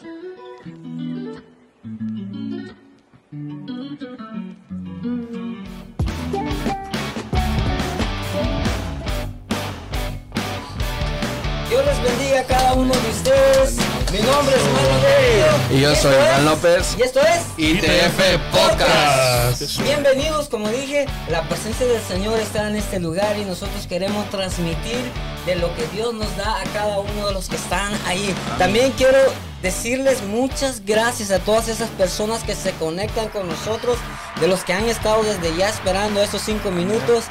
Dios les bendiga a cada uno de ustedes. Mi nombre es Manuel. Y yo soy Juan López. Y esto es ITF Podcast. Bienvenidos, como dije, la presencia del Señor está en este lugar y nosotros queremos transmitir de lo que Dios nos da a cada uno de los que están ahí. También quiero decirles muchas gracias a todas esas personas que se conectan con nosotros, de los que han estado desde ya esperando estos cinco minutos.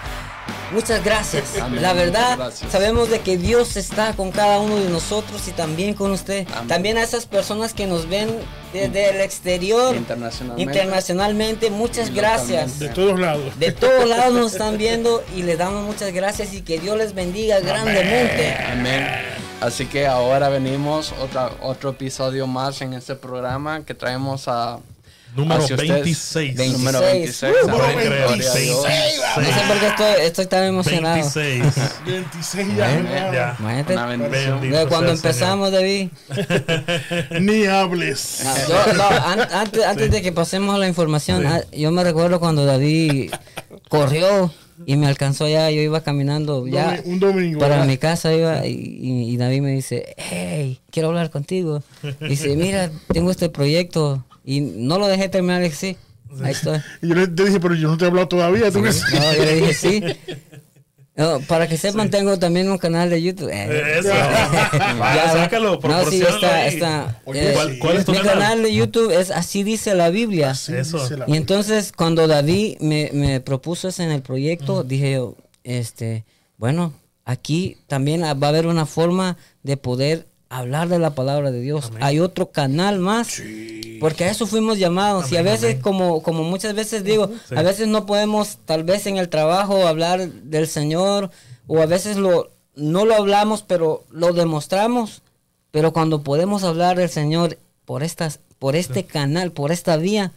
Muchas gracias. Amén. La verdad, gracias. sabemos de que Dios está con cada uno de nosotros y también con usted. Amén. También a esas personas que nos ven desde el exterior, Internacionalmente. internacionalmente, muchas gracias. De todos lados. De todos lados nos están viendo y les damos muchas gracias y que Dios les bendiga grandemente. Amén. Así que ahora venimos otra, otro episodio más en este programa que traemos a Número hacia ustedes. 26. Vein- Número 26. 26. Uh, Amén. número Gloria a Dios. 26. No sé por qué estoy, estoy tan emocionado. 26. 26 ya. Imagínate, cuando empezamos, David. Ni hables. Yo- no, an- antes, antes de que pasemos a la información, ah, yo me recuerdo cuando David corrió y me alcanzó ya, yo iba caminando ya un domingo. para ¿verdad? mi casa iba y, y- y David me dice, hey, quiero hablar contigo. Dice, mira, tengo este proyecto y no lo dejé terminar, sí, ahí estoy. Y yo le dije, pero yo no te he hablado todavía. No, yo le dije, sí. No, para que sepan, tengo también un canal de YouTube. Eh, Eso. Vaya, sácalo, no, sí, proporciónalo está, ahí. está. Oye, eh, ¿Cuál- cuál es tu mi canal? canal de YouTube es Así dice la Biblia. Sí, Eso. dice la- Y entonces cuando David me, me propuso eso en el proyecto, dije yo, este, bueno, aquí también va a haber una forma de poder hablar de la palabra de Dios. Hay otro canal más. Porque a eso fuimos llamados. y a veces, como, como muchas veces digo, a veces no podemos, tal vez en el trabajo, hablar del Señor, o a veces lo, no lo hablamos, pero lo demostramos. Pero cuando podemos hablar del Señor por, estas, por este canal, por esta vía,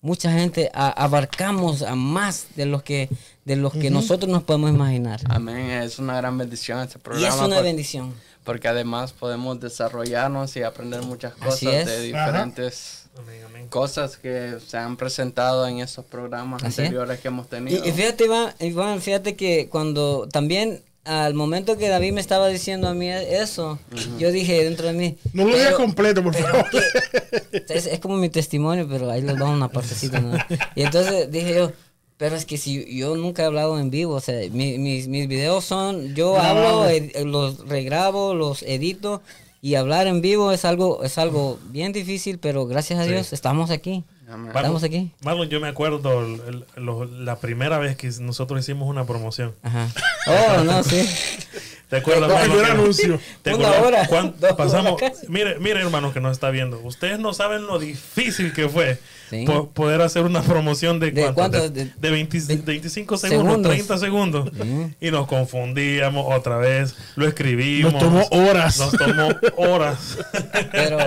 mucha gente a- abarcamos a más de lo que, de lo que nosotros nos podemos imaginar. Amén. Es una gran bendición este Y programa. es una por- bendición. Porque además podemos desarrollarnos y aprender muchas cosas es. de diferentes amén. cosas que se han presentado en estos programas Así es. anteriores que hemos Y, tenido. y fíjate, Iván, Iván, fíjate que cuando también al momento que David me estaba diciendo a mí eso, yo dije dentro de mí. No lo digas completo, por favor. que- es, es como mi testimonio, pero ahí les damos una partecita. ¿no? Y entonces dije yo, pero es que si yo nunca he hablado en vivo, o sea, mi- mis, mis videos son, yo hablo, ed- los regrabo, los edito. Y hablar en vivo es algo, es algo bien difícil, pero gracias a Dios estamos aquí. Estamos aquí. Marlon, yo me acuerdo el- el- lo- la primera vez que nosotros hicimos una promoción. Ajá. Oh, no, sí. ¿Te acuerdas, primer que- anuncio. ¿Te Una acuerdas hora, pasamos? Mire, mire, hermano, que nos está viendo. Ustedes no saben lo difícil que fue Sí. po- poder hacer una promoción de, ¿De cuánto? de, De- de 20 veinte 25 segundos, segundos. 30 segundos. Y nos confundíamos otra vez. Lo escribimos. Nos tomó horas. Nos tomó horas. Pero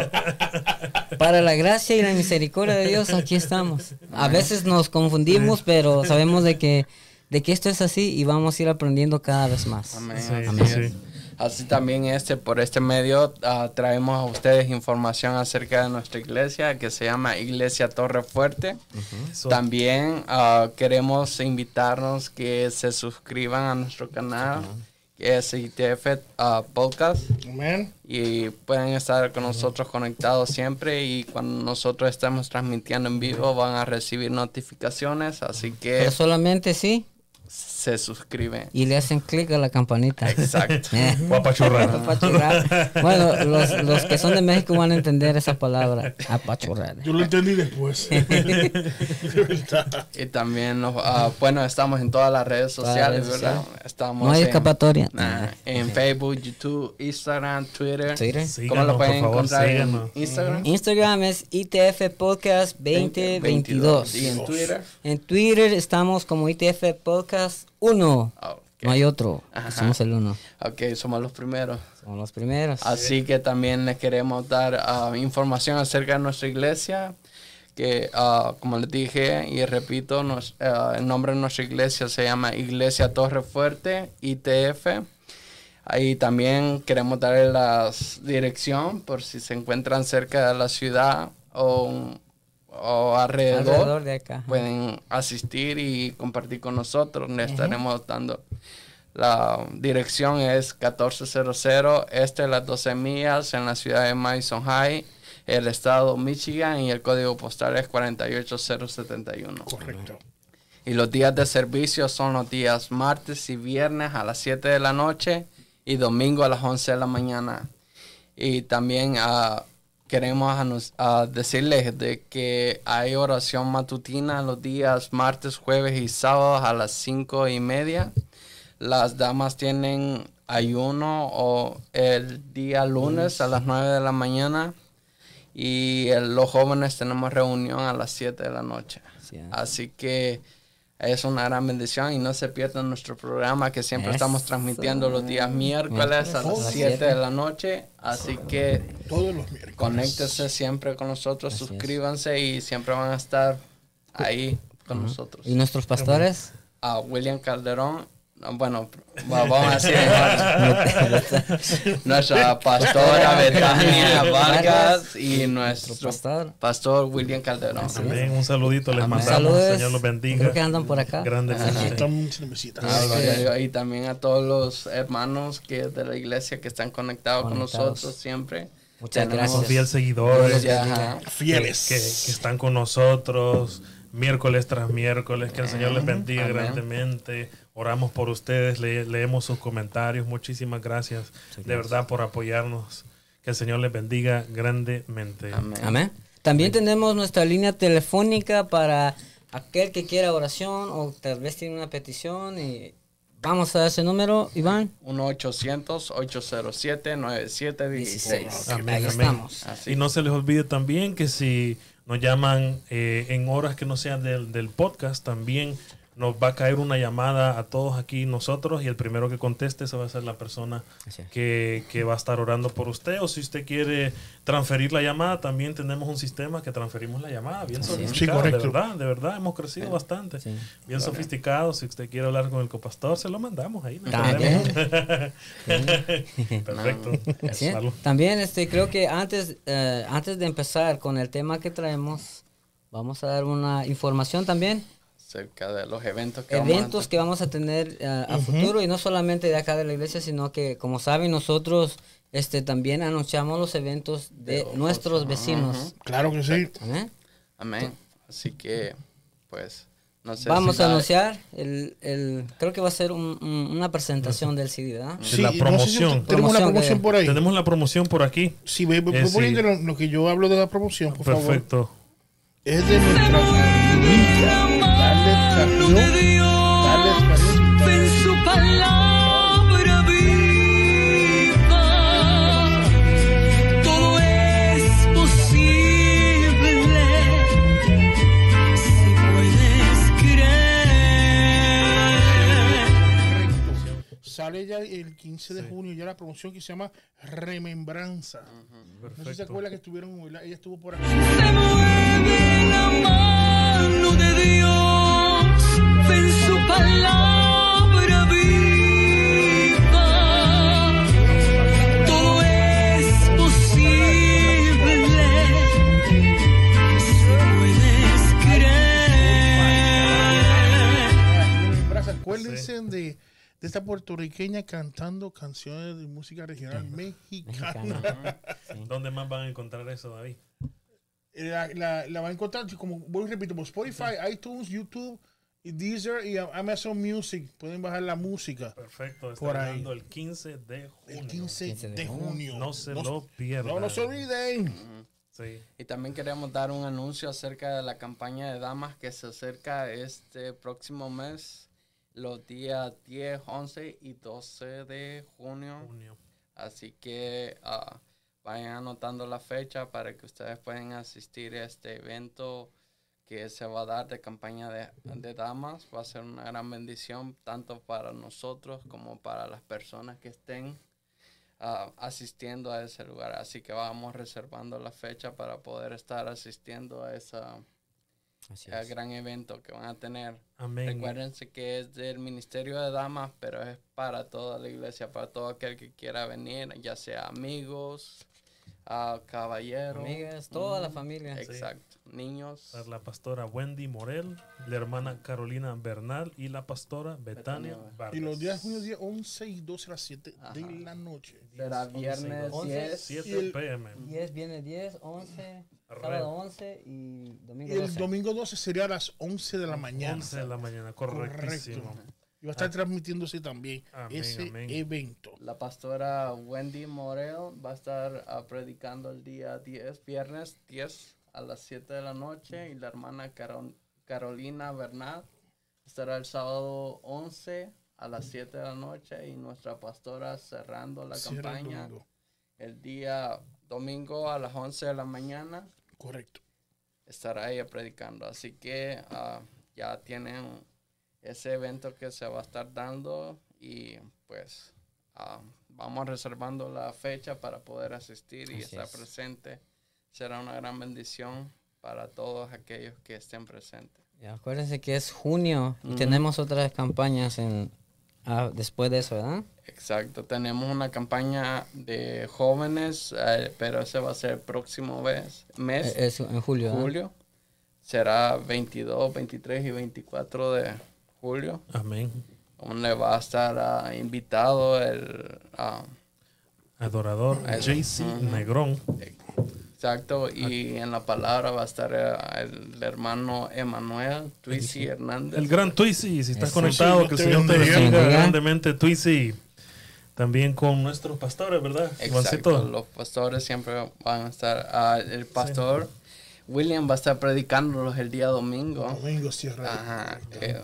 para la gracia y la misericordia de Dios, aquí estamos. A veces nos confundimos, pero sabemos de que, de que esto es así y vamos a ir aprendiendo cada vez más. Amén. Sí, es. sí. Así también este, por este medio ah, traemos a ustedes información acerca de nuestra iglesia que se llama Iglesia Torre Fuerte. Eso. También ah, queremos invitarnos que se suscriban a nuestro canal que es ITF ah, Podcast Amén. y pueden estar con nosotros conectados siempre y cuando nosotros estemos transmitiendo en vivo van a recibir notificaciones así que Pero solamente sí se suscriben. y le hacen clic a la campanita. Exacto. Eh. Guapachurrar. Apachurrar. Bueno, los, los que son de México van a entender esa palabra. Apachurrar. Yo lo entendí después. De verdad. Y también, nos- ah, bueno, estamos en todas las redes sociales, ¿verdad? Estamos No hay en, escapatoria. nah, en Facebook, YouTube, Instagram, Twitter. Twitter. ¿Cómo lo pueden favor, encontrar síganos. en Instagram? Instagram es ITF Podcast 2022. Y en Twitter. En Twitter estamos como ITF Podcast 1. Ok. No hay otro. Ajá. Somos el uno. Ok, somos los primeros. Somos los primeros. Así que también les queremos dar ah, información acerca de nuestra iglesia. Que, ah, como les dije y repito, nos- ah, el nombre de nuestra iglesia se llama Iglesia Torre Fuerte, ITF. Ahí también queremos darle la dirección por si se encuentran cerca de la ciudad o, o alrededor, Alrededor de acá. pueden asistir y compartir con nosotros. Le estaremos dando. La dirección es 1400 este de las 12 millas en la ciudad de Madison High, el estado Michigan y el código postal es 48071. Correcto. Y los días de servicio son los días martes y viernes a las 7 de la noche y domingo a las 11 de la mañana. Y también ah, queremos ah, decirles de que hay oración matutina los días martes, jueves y sábados a las 5 y media. Las damas tienen ayuno o el día lunes a las 9 de la mañana. Y el- los jóvenes tenemos reunión a las 7 de la noche. Sí. Así que es una gran bendición y no se pierdan nuestro programa que siempre estamos transmitiendo los días miércoles a las las 7 siete. de la noche. Así que Todos los miércoles. conéctese siempre con nosotros, Así es. suscríbanse y siempre van a estar ahí con nosotros. ¿Y nuestros pastores? A William Calderón, no, bueno, va- vamos a decir nuestra pastora Betania Vargas y nuestro pastor. pastor William Calderón. Amén. Un saludito les Amén. mandamos. Saludos. Señor los bendiga. Creo que andan por acá. Cervecitas. Ah. Y también a todos los hermanos que de la iglesia que están conectados, con nosotros siempre. Muchas Tenemos- gracias. fieles seguidores. Fieles. que- que están con nosotros miércoles tras miércoles. Que el Señor les bendiga Amén. grandemente. Oramos por ustedes, le- leemos sus comentarios. Muchísimas gracias de verdad por apoyarnos. Que el Señor les bendiga grandemente. Amén. Amén. También tenemos nuestra línea telefónica para aquel que quiera oración o tal vez tiene una petición y vamos a dar ese número, Iván. 1-800-807-9716. Amén, Ahí amén. estamos. Así. Y no se les olvide también que si nos llaman eh, en horas que no sean del, del podcast, también nos va a caer una llamada a todos aquí nosotros y el primero que conteste esa va a ser la persona que, que va a estar orando por usted. O si usted quiere transferir la llamada, también tenemos un sistema que transferimos la llamada. Bien sofisticado, Sí, de verdad, de verdad, hemos crecido bastante. Sí. Bien sofisticado. Si usted quiere hablar con el copastor, se lo mandamos ahí. no. Perfecto. También este, creo que antes, eh, antes de empezar con el tema que traemos, vamos a dar una información también. Acerca de los eventos que vamos a Eventos que vamos a tener eh, a futuro y no solamente de acá de la iglesia, sino que como saben nosotros este, también anunciamos los eventos de nuestros vecinos. Claro que sí. Amén. Amén. Así que, pues, no sé Vamos si a la- anunciar, el, el, creo que va a ser un- un- una presentación del CD, ¿verdad? Sí, la no sé si promoción. tenemos una Promoción promoción que- por ahí. Tenemos la promoción por aquí. Sí, ve, ve- Eh, poniendo sí. lo, lo que yo hablo de la promoción, por favor. Perfecto. Es de nuestra familia. Darles cariño. en su palabra viva. Todo es posible si puedes creer. Sale ya el 15 de junio ya la promoción que se llama Remembranza. No sé si se acuerda que estuvieron, ella estuvo por aquí. Se mueve la mano de Dios palabra viva. Todo es posible si puedes creer. Remembranza. Acuérdense de, de esta puertorriqueña cantando canciones de música regional mexicana. Mexicana. Sí. ¿Dónde más van a encontrar eso, David? La, la, la va a encontrar, como vuelvo y repito, por Spotify, iTunes, YouTube, Deezer y Amazon Music. Pueden bajar la música Perfecto. Está Por ahí. llegando el 15 de junio. el 15 15 de de junio. junio. No se No- lo pierdan. No, no se olviden. Sí. Y también queremos dar un anuncio acerca de la campaña de damas que se acerca este próximo mes, los días 10, 11 y 12 de junio. Junio. Así que ah, vayan anotando la fecha para que ustedes puedan asistir a este evento que se va a dar de campaña de, de damas. Va a ser una gran bendición tanto para nosotros como para las personas que estén ah, asistiendo a ese lugar. Así que vamos reservando la fecha para poder estar asistiendo a esa Así el es. gran evento que van a tener. Amén. Recuérdense que es del Ministerio de Damas, pero es para toda la iglesia, para todo aquel que quiera venir, ya sea amigos, ah, caballeros. Amigas, toda la familia. Exacto. Niños. La pastora Wendy Morel, la hermana Carolina Bernal y la pastora Betania Betania. Vargas. Y los días junio, día 11 y 12 a las 7 de Ajá. la noche. Será viernes 11, 10. 7 Y el- pm. 10, viene 10, 11, Arre. sábado 11 y Y domingo el 12. domingo 12 sería a las 11 de la mañana. 11 de la mañana, correctísimo. Correcto. Y va a estar transmitiéndose también Amén, ese amén. evento. La pastora Wendy Morel va a estar ah, predicando el día 10, viernes 10 a las 7 de la noche y la hermana Caro- Carolina Bernal estará el sábado 11 a las 7 de la noche y nuestra pastora cerrando la Cierra campaña el día domingo a las 11 de la mañana Correcto. estará ella predicando. Así que ah, ya tienen ese evento que se va a estar dando y pues ah, vamos reservando la fecha para poder asistir y Así estar es. presente. Será una gran bendición para todos aquellos que estén presentes. Y acuérdense que es junio y tenemos otras campañas en ah, después de eso, ¿verdad? Exacto, tenemos una campaña de jóvenes, eh, pero ese va a ser el próximo mes, mes Eh, Es en julio. julio. Será 22, 23 y 24 de julio. Amén. donde va a estar ah, invitado el ah, Adorador. JC. Negrón. Exacto y en la palabra va a estar eh, el, hermano Emanuel Twisi Hernández El gran Twisi, si estás Eso. conectado, Sí, que el Señor te bendiga. grandemente, Twisi. También con nuestros pastores, ¿verdad? exacto Juancito? los pastores siempre van a estar ah, el pastor William va a estar predicándolos el día domingo Domingo cierra. Ajá, que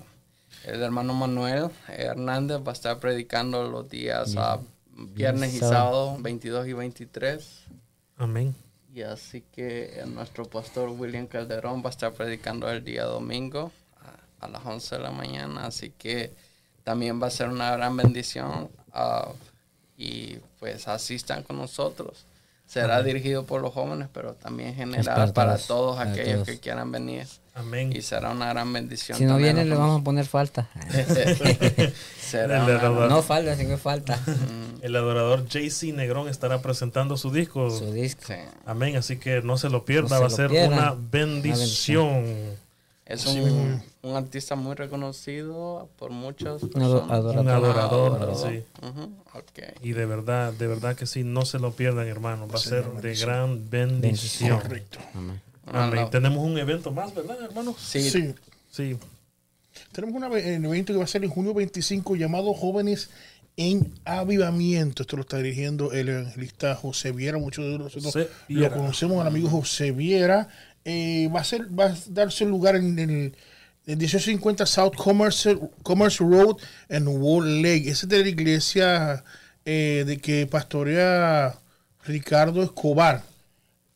el hermano Manuel Hernández va a estar predicando los días ah, viernes y sábado 22 y 23 Amén. Y así que eh, nuestro pastor William Calderón va a estar predicando el día domingo a, a las 11 de la mañana. Así que también va a ser una gran bendición. ah, y pues asistan con nosotros. Será dirigido por los jóvenes, pero también general para para todos, para aquellos todos. que quieran venir. Amén. Y será una gran bendición. Si no viene, le vamos a poner falta. Será El una no falta, sino que falta. El adorador JC Negrón estará presentando su disco. Su disco. sí. Amén. Así que no se lo pierda. No Va a se ser pierdan. una bendición. Es un, un artista muy reconocido por muchas Un personas. adorador. Un adorador. adorador. sí. Y de verdad, de verdad que sí, no se lo pierdan, hermano. Va a ser de gran bendición. Correcto. Amén. No, no. Tenemos un evento más, ¿verdad, hermano? Sí, Sí. Sí. Tenemos una- un evento que va a ser en junio 25 llamado Jóvenes en Avivamiento. Esto lo está dirigiendo el evangelista José Viera. Muchos de nosotros José lo Viera. conocemos, al amigo José Viera. Eh, va, a ser, va a darse lugar en el, el 1850 South Commerce, Commerce Road en Wall Lake. Esa es de la iglesia eh, de que pastorea Ricardo Escobar.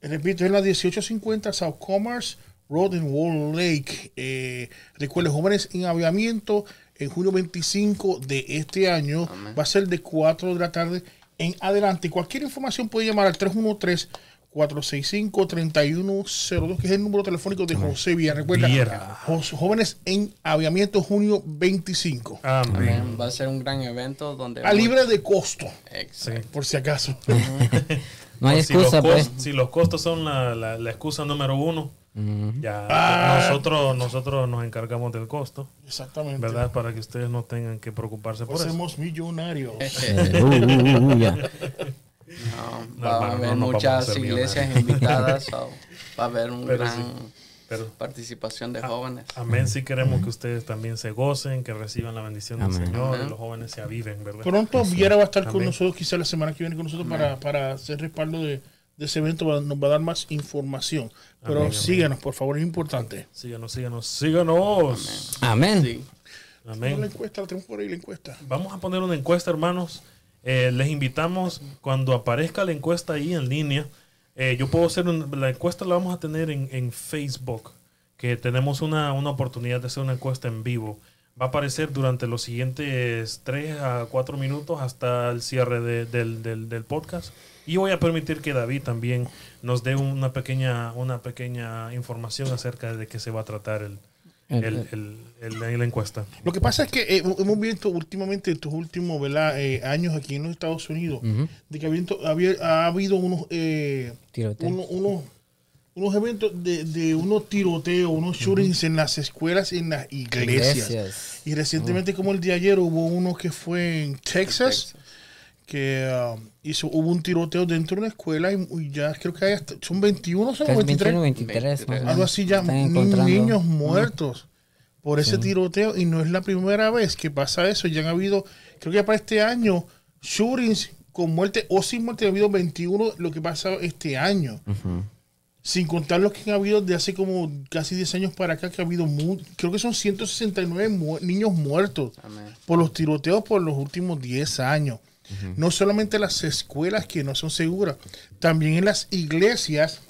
Repito, es la 1850 South Commerce Road en Wall Lake. Eh, recuerden, jóvenes en avivamiento en junio 25 de este año. Va a ser de 4 de la tarde en adelante. Cualquier información puede llamar al 313-465-3102, que es el número telefónico de José Villa. Recuerda, Viera. jóvenes en avivamiento junio 25. Amén. Va a ser un gran evento donde... A libre de costo, Exacto. por si acaso. No hay si, los excusa, pues. si los costos son la, la- la excusa número uno, ya Ah. nosotros, nosotros nos encargamos del costo, Exactamente. ¿verdad? Para que ustedes no tengan que preocuparse por eso. Hacemos millonarios. Eh, uh, uh, uh, ya. No, No, va hermano, a haber no muchas iglesias invitadas. so, va a haber una Pero gran sí, Pero participación de jóvenes. amén, sí queremos que ustedes también se gocen, que reciban la bendición del Amén. Señor y los jóvenes se aviven, ¿verdad? Pronto Viera va a estar con Amén. nosotros, quizá la semana que viene con nosotros para, para hacer respaldo de, de ese evento, va- nos va a dar más información. Pero Amén, amén. síganos, por favor, es importante. Síganos, síganos, síganos. Amén. Sí. La Amén. encuesta, la tenemos por ahí la encuesta. Vamos a poner una encuesta, hermanos. Eh, les invitamos cuando aparezca la encuesta ahí en línea. Eh, yo puedo hacer un- la encuesta la vamos a tener en, en Facebook, que tenemos una, una oportunidad de hacer una encuesta en vivo. Va a aparecer durante los siguientes 3 a 4 minutos hasta el cierre de- del, del- del podcast. Y voy a permitir que David también nos dé una pequeña, una pequeña información acerca de qué se va a tratar el, El- el- el- el- la encuesta. Lo que pasa es que eh, hemos visto últimamente, estos últimos. Eh, años aquí en los Estados Unidos, de que ha habido, había- ha habido unos, eh, uno- unos, unos eventos de, de unos tiroteos, unos shootings en las escuelas y en las iglesias. Iglesias. Y recientemente, como el de ayer, hubo uno que fue en Texas, que ah, hizo, hubo un tiroteo dentro de una escuela y, y ya creo que hay hasta- son 21, son Casi 23. 21, 23. más o Algo así ya, niños muertos por ese tiroteo. Y no es la primera vez que pasa eso. Ya han habido, creo que ya para este año, shootings con muerte o sin muerte. Ha habido 21 lo que pasa este año. Sin contar los que han habido de hace como casi 10 años para acá, que ha habido, mu- creo que son 169 mu- niños muertos Amén. por los tiroteos por los últimos 10 años. No solamente las escuelas que no son seguras, también en las iglesias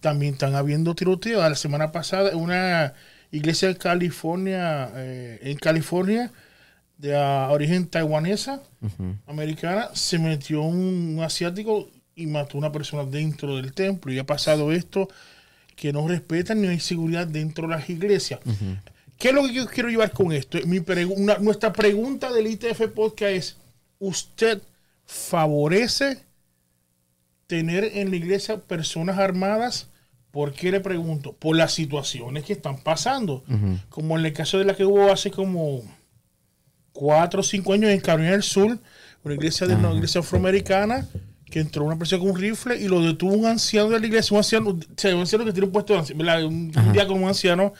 también están habiendo tiroteos. La semana pasada, una iglesia de California, eh, en California, de origen taiwanesa, americana, se metió un, un asiático y mató a una persona dentro del templo. Y ha pasado esto que no respetan ni hay seguridad dentro de las iglesias. ¿Qué es lo que yo quiero llevar con esto? Mi pregu- una- nuestra pregunta del ITF Podcast es, ¿usted favorece tener en la iglesia personas armadas? ¿Por qué le pregunto? Por las situaciones que están pasando. Como en el caso de la que hubo hace como cuatro o cinco años en Carolina del Sur, una iglesia de una iglesia afroamericana, que entró una persona con un rifle y lo detuvo un anciano de la iglesia, un anciano, o sea, un anciano que tiene un puesto de anciano, un, un diácono, un anciano,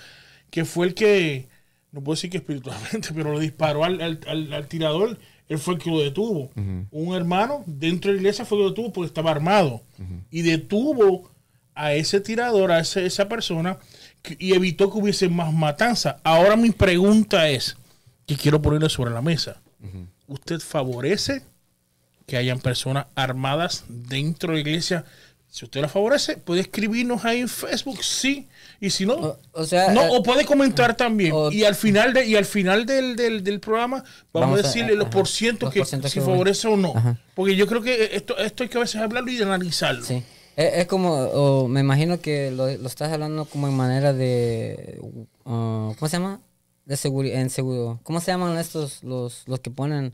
que fue el que, no puedo decir que espiritualmente, pero le disparó al, al- al- al tirador, él fue el que lo detuvo. Un hermano dentro de la iglesia fue el que lo detuvo porque estaba armado. Y detuvo a ese tirador, a ese- esa persona, que- y evitó que hubiese más matanza. Ahora mi pregunta es, que quiero ponerle sobre la mesa. ¿Usted favorece que hayan personas armadas dentro de la iglesia? Si usted la favorece, puede escribirnos ahí en Facebook, sí. Y si no, O, o sea, no, eh, o puede comentar también. o- y al final de, y al final del, del, del programa vamos, Vamos a a- decirle los ajá, porcientos los que si favorece o no. Ajá. Porque yo creo que esto, esto hay que a veces hablarlo y analizarlo. Sí. Es, es como, o me imagino que lo, lo estás hablando como en manera de, uh, ¿cómo se llama? De seguridad, en seguro. ¿Cómo se llaman estos, los, los que ponen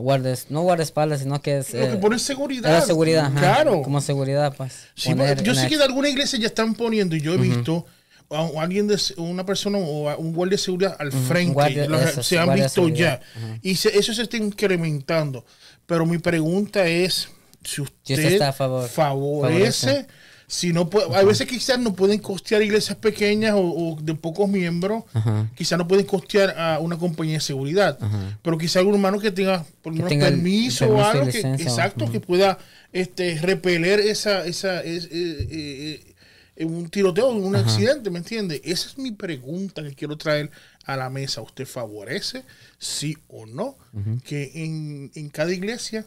guardes, no guardaespaldas, sino que es... Lo que eh, pone seguridad. la seguridad, ajá, Claro. Como seguridad, pues. Sí, poner yo sé que de alguna iglesia ya están poniendo, y yo he visto a alguien de una persona o a un guardia de seguridad al frente, guardia- los- eso, se han visto ya. Y se- eso se está incrementando. Pero mi pregunta es si usted, usted está a favor. favorece, Favorece. Si no puede, a veces quizás no pueden costear iglesias pequeñas o, o de pocos miembros, Ajá. quizás no pueden costear a una compañía de seguridad, pero quizás algún hermano que tenga por lo menos tenga permiso, el o permiso algo, que, exacto, que pueda este, repeler esa, esa, es- eh, eh, eh, un tiroteo, un accidente, ¿me entiende? Esa es mi pregunta que quiero traer a la mesa. ¿Usted favorece, sí o no, que en, en cada iglesia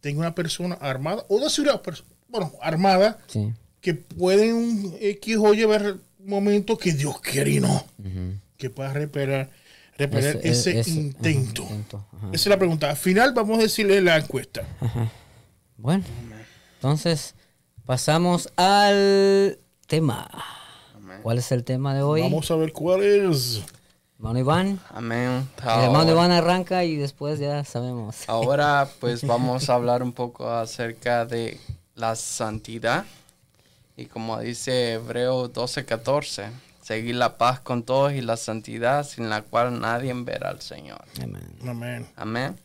tenga una persona armada o de seguridad, pers- bueno, armada, Sí. Que pueden X o Y ver momentos que Dios quiere y no, que pueda repeler, repeler Ese- ese, ese- ajá, intento. ajá. Esa es la pregunta. Al final vamos a decirle la encuesta. Bueno, entonces pasamos al tema. ¿Cuál es el tema de hoy? Vamos a ver cuál es. Hermano Iván. Amén. El hermano Iván arranca y después ya sabemos. Ahora pues vamos a hablar un poco acerca de la santidad. Y como dice Hebreo 12:14, seguir la paz con todos y la santidad sin la cual nadie verá al Señor. Amén. Amén. Amén.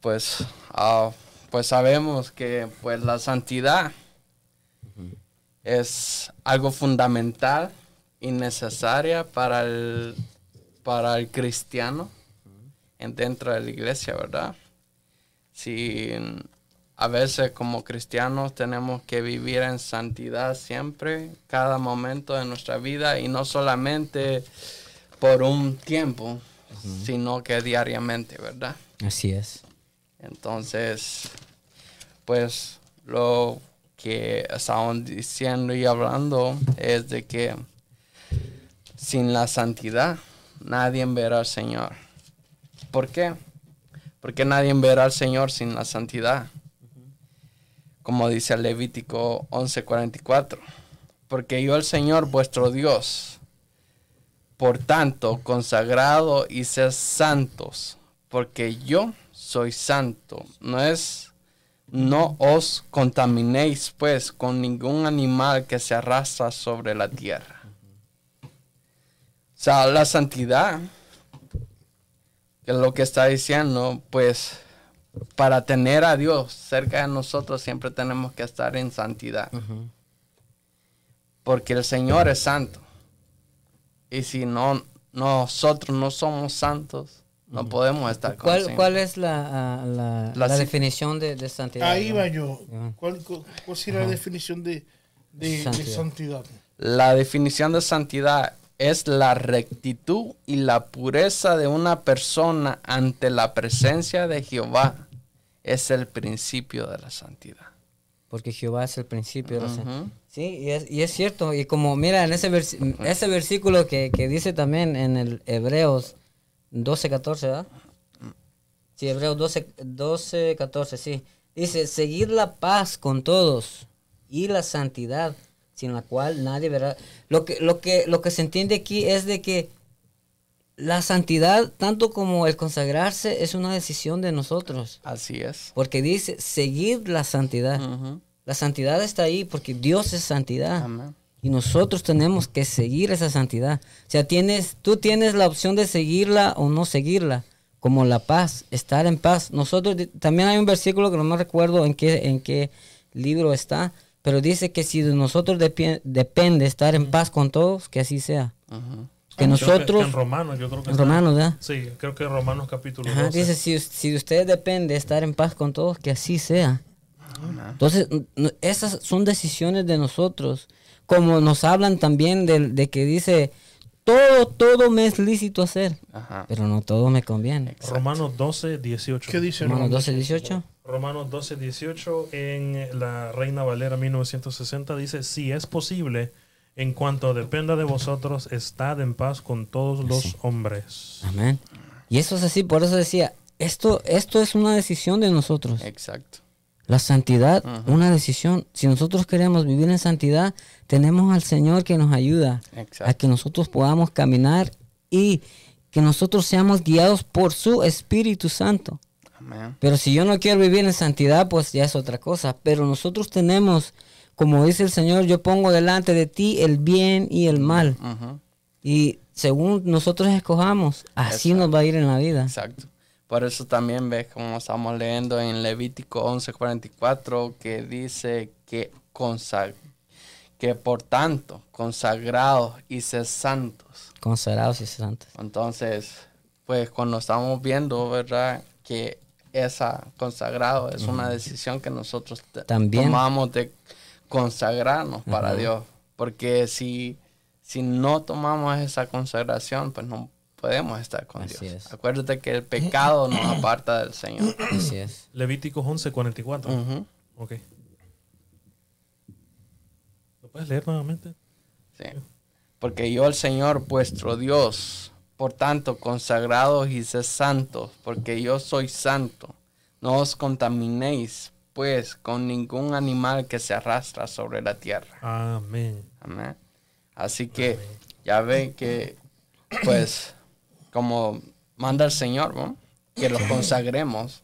Pues, ah, pues sabemos que pues la santidad es algo fundamental y necesaria para el, para el cristiano en dentro de la iglesia, ¿verdad? Si a veces como cristianos tenemos que vivir en santidad siempre, cada momento de nuestra vida y no solamente por un tiempo, sino que diariamente, ¿verdad? Así es. Entonces, pues lo que estaban diciendo y hablando es de que sin la santidad nadie verá al Señor. ¿Por qué? Porque nadie verá al Señor sin la santidad. Como dice Levítico 11:44. Porque yo el Señor vuestro Dios, por tanto, consagrado y sed santos, porque yo soy santo. No es, no os contaminéis pues con ningún animal que se arrastra sobre la tierra. O sea, la santidad, que es lo que está diciendo, pues para tener a Dios cerca de nosotros siempre tenemos que estar en santidad. Porque el Señor es santo. Y si no nosotros no somos santos, no podemos estar con el ¿Cuál, Señor. cuál es la, la, La la si- definición de, de santidad? Ahí va yo. ¿Cuál, cu- cuál sería la definición de, de, de Santidad. santidad? La definición de santidad es la rectitud y la pureza de una persona ante la presencia de Jehová. Es el principio de la santidad. Porque Jehová es el principio. de la san- Ujú. Sí, y es, y es cierto. Y como, mira, en ese, versi- ese versículo que, que dice también en el Hebreos 12, 14, ¿verdad? Sí, Hebreos 12, 12, 14, sí. Dice, seguir la paz con todos y la santidad, sin la cual nadie verá. Lo que, lo que, lo que se entiende aquí es de que la santidad, tanto como el consagrarse, es una decisión de nosotros. Así es. Porque dice, seguir la santidad. La santidad está ahí porque Dios es santidad. Amén. Y nosotros tenemos que seguir esa santidad. O sea, tienes, tú tienes la opción de seguirla o no seguirla. Como la paz, estar en paz. Nosotros, también hay un versículo que no me recuerdo en qué, en qué libro está, pero dice que si de nosotros depende estar en paz con todos, que así sea. Que Creo nosotros, en Romanos, yo creo que en Romanos, ¿verdad? Sí, creo que Romanos capítulo Ajá, 12. dice, si, si de usted depende estar en paz con todos, que así sea. Entonces, esas son decisiones de nosotros. Como nos hablan también de, de que dice, todo, todo me es lícito hacer, Ajá. pero no todo me conviene. Romanos 12, 18. ¿Qué dice Romanos Romanos? 12, 18. Romanos 12, 18 en la Reina Valera 1960 dice, si es posible, en cuanto dependa de vosotros, estad en paz con todos los hombres. Amén. Y eso es así, por eso decía, esto, esto es una decisión de nosotros. Exacto. La santidad, una decisión. Si nosotros queremos vivir en santidad, tenemos al Señor que nos ayuda a que nosotros podamos caminar y que nosotros seamos guiados por su Espíritu Santo. Amén. Pero si yo no quiero vivir en santidad, pues ya es otra cosa. Pero nosotros tenemos, como dice el Señor, yo pongo delante de ti el bien y el mal. Y según nosotros escojamos, así Exacto. nos va a ir en la vida. Exacto. Por eso también ves como estamos leyendo en Levítico 11:44 que dice que consa- que por tanto consagrados y sed santos. Consagrados y santos. Entonces, pues cuando estamos viendo, ¿verdad? Que esa consagrado es una decisión que nosotros También. tomamos de consagrarnos para. Dios. Porque si, si no tomamos esa consagración, pues no podemos estar con Así Dios. es. Acuérdate que el pecado nos aparta del Señor. Así es. Levíticos 11, 44. Ujú, Ok. ¿Lo puedes leer nuevamente? sí. Porque yo, el Señor, vuestro Dios, por tanto, consagrados y sed santos, porque yo soy santo. No os contaminéis, pues, con ningún animal que se arrastra sobre la tierra. Amén. Amén. Así que ya ven que, pues, como manda el Señor, ¿no? que los consagremos,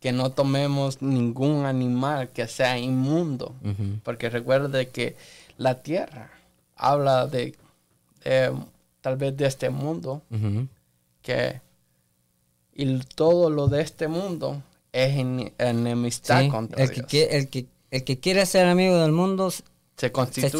que no tomemos ningún animal que sea inmundo, porque recuerde que la tierra habla de, eh, tal vez de este mundo, que y todo lo de este mundo es en- enemistad Sí, contra el, que, Dios. quie- el, que, el que quiere ser amigo del mundo se, se se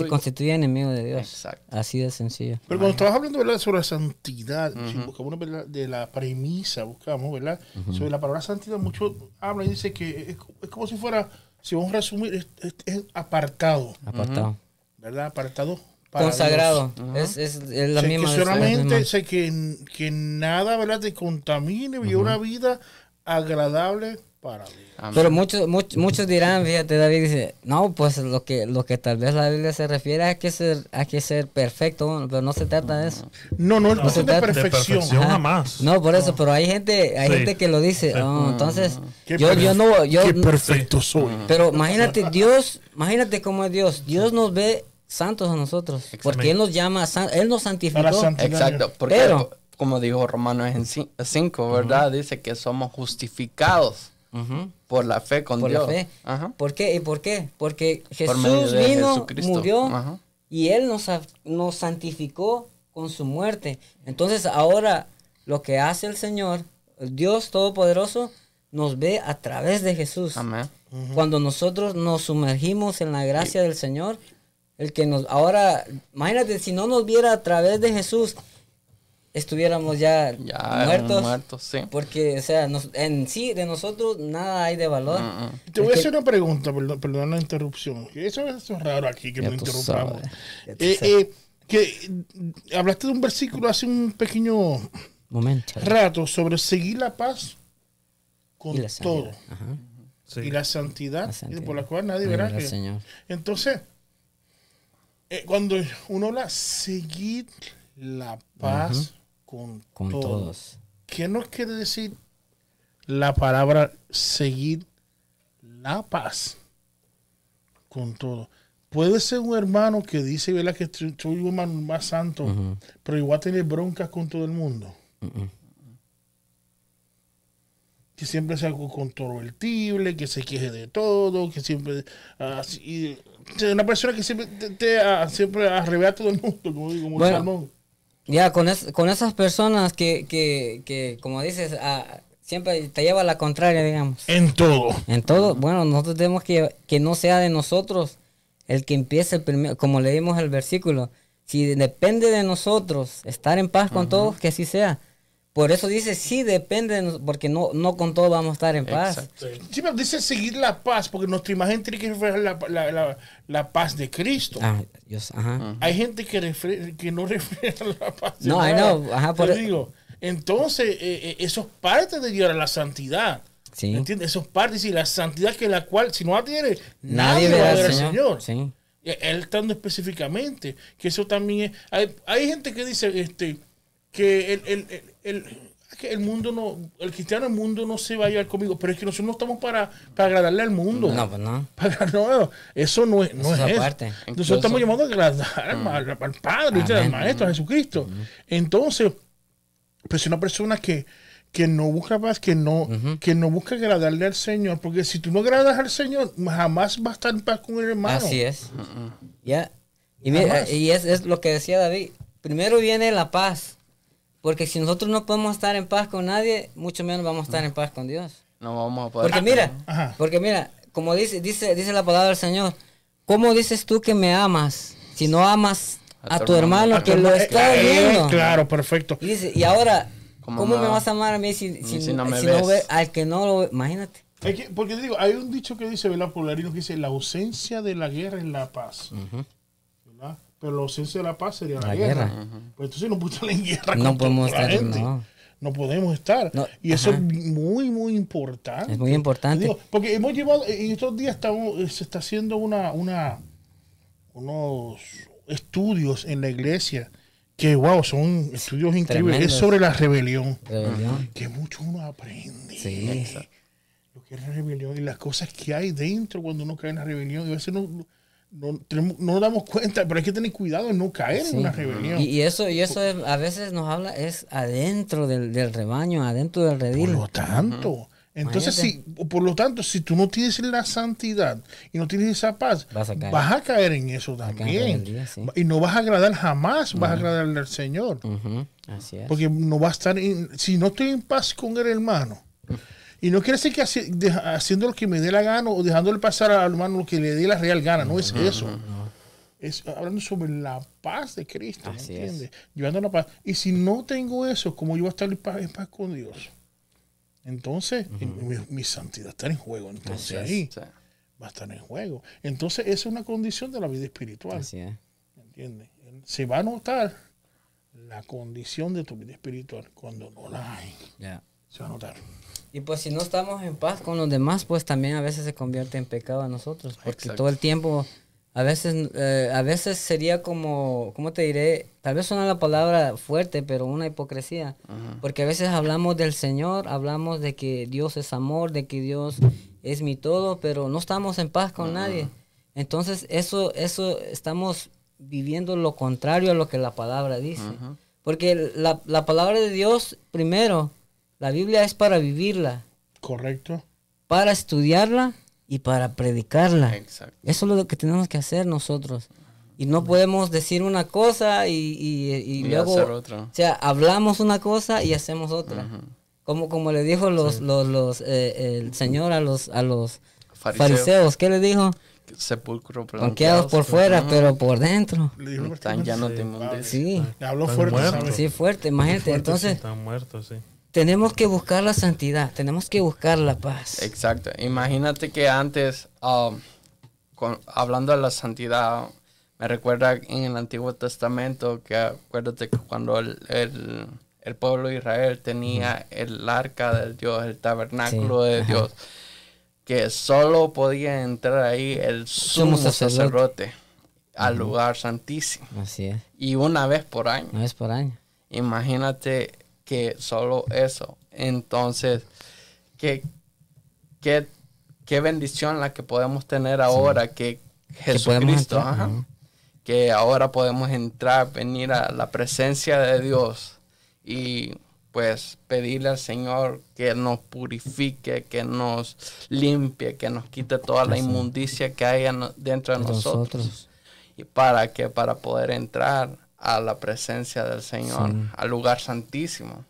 constituye. enemigo de Dios. Exacto. Así de sencillo. Pero cuando estabas hablando ¿verdad? sobre la santidad, si buscamos ¿verdad? de la premisa, buscamos, ¿verdad? Sobre la palabra santidad, mucho habla y dice que es, es como si fuera, si vamos a resumir, es, es- es apartado, Apartado. ¿verdad? Apartado. Consagrado. Es, es, es la Sé misma. que es la solamente misma. sé que, que nada, ¿verdad? Te contamine, vivir una vida agradable para Dios. Amén. Pero muchos, muchos, muchos dirán, fíjate, David dice, no, pues lo que, lo que tal vez la Biblia se refiere a que ser, a que ser perfecto, pero no se trata de eso. No, no, no, No, es de de perfección. perfección. Jamás. No, por eso, pero hay gente, hay Sí. gente que lo dice. Sí. "Oh, entonces, Qué yo, yo no, yo, Qué perfecto soy. pero imagínate Dios, imagínate cómo es Dios. Dios nos ve santos a nosotros, porque Él nos llama, Él nos santificó. Exacto, porque Pero- como dijo Romanos en 5, ¿verdad? Dice que somos justificados Ujú. por la fe con por Dios. la fe. Ajá. ¿Por qué? ¿Y por qué? Porque Jesús vino, Jesucristo. murió Ajá. y Él nos, nos santificó con su muerte. Entonces ahora lo que hace el Señor, el Dios Todopoderoso, nos ve a través de Jesús. Amén. Cuando nosotros nos sumergimos en la gracia del Señor, el que nos ahora, imagínate, si no nos viera a través de Jesús, estuviéramos ya, Ya muertos. muertos, sí. Porque, o sea, nos- en sí, de nosotros nada hay de valor. Mm, mm. Te voy a hacer una pregunta, perdón, perdón la interrupción. Eso, eso es raro aquí que Ya me tú interrumpamos. Eh, eh, que hablaste de un versículo hace un pequeño Momento. rato sobre seguir la paz con Y la todo santidad. Ajá. Sí. y la santidad, La santidad. por la cual nadie verá que Señor. entonces eh, cuando uno habla seguir la paz con, Con todo, todos. ¿qué nos quiere decir la palabra seguir la paz con todo? Puede ser un hermano que dice, ¿verdad? Que soy un hermano más santo, pero igual tiene broncas con todo el mundo. Que siempre sea controvertible, que se queje de todo, que siempre... ah, y- una persona que siempre, te, te, ah, siempre arrebea a todo el mundo, como digo, como Bueno. Ya, con, es- con esas personas que, que, que como dices, ah, siempre te lleva a la contraria, digamos. En todo. En todo, bueno, nosotros tenemos que que no sea de nosotros el que empiece el primer, como leímos el versículo. Si depende de nosotros estar en paz con todos, que así sea. Por eso dice, sí depende, porque no, no con todos vamos a estar en paz. Exacto. Sí, pero dice seguir la paz, porque nuestra imagen tiene que reflejar la, la, la, la paz de Cristo. Ah, Dios, ajá. Hay gente que, refre- que no refleja la paz de No, I know, ajá, por e- digo, entonces, eh, eh, eso es parte de llegar a la santidad. Sí. ¿Entiendes? Eso es parte, sí, la santidad que la cual, si no la tiene, Nadie nadie, va a ver al Señor. Señor. Sí. Y Él estando específicamente, que eso también es... Hay, hay gente que dice este, que el, el, el, el- que el mundo no, el cristiano el mundo no se va a llevar conmigo, pero es que nosotros no estamos para, para agradarle al mundo. No, pues no. Para- no, eso no es, no Eso es es eso. Nosotros Incluso- estamos llamando a agradar al, al- al Padre, al Amén. Maestro, a Jesucristo. Entonces, pues una persona que, que no busca paz, que no, que no busca agradarle al Señor, porque si tú no agradas al Señor, jamás va a estar en paz con el hermano. Así es. Ya. Y, mira, Jamás. y es, es lo que decía David. Primero viene la paz. Porque si nosotros no podemos estar en paz con nadie, mucho menos vamos a estar en paz con Dios. No vamos a poder. Porque mira, Ajá. porque mira, como dice, dice, dice la palabra del Señor, ¿cómo dices tú que me amas si no amas a, tu hermano que lo eh, está eh, viendo? Claro, perfecto. Y dice, y ahora, ¿Cómo ¿cómo, no? me vas a amar a mí si, si, si no me si ves? ve al que no lo ve? Imagínate. Que- porque te digo, hay un dicho que dice, ¿verdad? Polarino que dice, la ausencia de la guerra es la paz. ¿verdad? Pero la ausencia de la paz sería la, La guerra. guerra. Pues entonces no podemos estar en guerra No con podemos estar, gente. no. No podemos estar. No, y eso ajá. es muy, muy importante. Es muy importante. Digo, porque hemos llevado, en estos días estamos, eh, se está haciendo una, una, unos estudios en la iglesia que, wow, son estudios increíbles. Tremendos. Es sobre la rebelión. Rebelión. Que mucho uno aprende. Sí. Lo que es la rebelión y las cosas que hay dentro cuando uno cae en la rebelión. Y a veces no, no, tenemos- no nos damos cuenta, pero hay que tener cuidado en no caer Sí. en una rebelión. Y, y eso, y eso es- a veces nos habla, es adentro del, del rebaño, adentro del Por redil. lo tanto, entonces si, por lo tanto, si tú no tienes la santidad y no tienes esa paz, Vas a caer. en eso caer en también. rebeldía, sí. Y no vas a agradar jamás, vas a agradarle al Señor. Ujú, Así es. Porque no va a estar, en- si no estoy en paz con el hermano, y no quiere decir que haciendo lo que me dé la gana o dejándole pasar al hermano lo que le dé la real gana, no es eso. Es hablando sobre la paz de Cristo, ¿me Así es. entiendes? Llevando la paz. Y si no tengo eso, ¿cómo yo voy a estar en paz, en paz con Dios? Entonces, mi, mi santidad está en juego. Entonces Así ahí va a estar en juego. Entonces, esa es una condición de la vida espiritual. Así es. ¿Entiendes? Se va a notar la condición de tu vida espiritual cuando no la hay. Ya. Se va a notar. Y pues si no estamos en paz con los demás, pues también a veces se convierte en pecado a nosotros. Porque Exacto. todo el tiempo, a veces, eh, a veces sería como, ¿cómo te diré? Tal vez suena la palabra fuerte, pero una hipocresía. Porque a veces hablamos del Señor, hablamos de que Dios es amor, de que Dios es mi todo, pero no estamos en paz con nadie. Entonces eso, eso estamos viviendo lo contrario a lo que la palabra dice. Porque la, la palabra de Dios, primero, la Biblia es para vivirla, Correcto. para estudiarla y para predicarla. Exacto. Eso es lo que tenemos que hacer nosotros. Y no podemos decir una cosa y, y- y Y luego, hacer otra. o sea, hablamos una cosa y hacemos otra. Como, como le dijo los, los, los, eh, el Señor a los, a los Fariseo. fariseos, ¿qué le dijo? Sepulcro Blanqueados por fuera, pero por dentro. Le dijo Están llenos de Sí. inmundicia. Sí, Le habló fuerte, sí, fuerte, imagínate. Entonces, Están muertos, sí. Tenemos que buscar la santidad, tenemos que buscar la paz. Exacto. Imagínate que antes, um, con- hablando de la santidad, me recuerda en el Antiguo Testamento que acuérdate que cuando el, el- el pueblo de Israel tenía el arca del Dios, el tabernáculo Sí, de ajá. Dios, que solo podía entrar ahí el sumo sacerdote. sacerdote al lugar santísimo. Así es, Y una vez por año. una vez por año. Imagínate que solo eso. Entonces, qué, qué, qué bendición la que podemos tener ahora que Jesucristo, ajá, ujú. que ahora podemos entrar, venir a la presencia de Dios y pues pedirle al Señor que nos purifique, que nos limpie, que nos quite toda la inmundicia que hay en- dentro de De nosotros. nosotros. ¿Y para que Para poder entrar a la presencia del Señor, Sí. al lugar santísimo,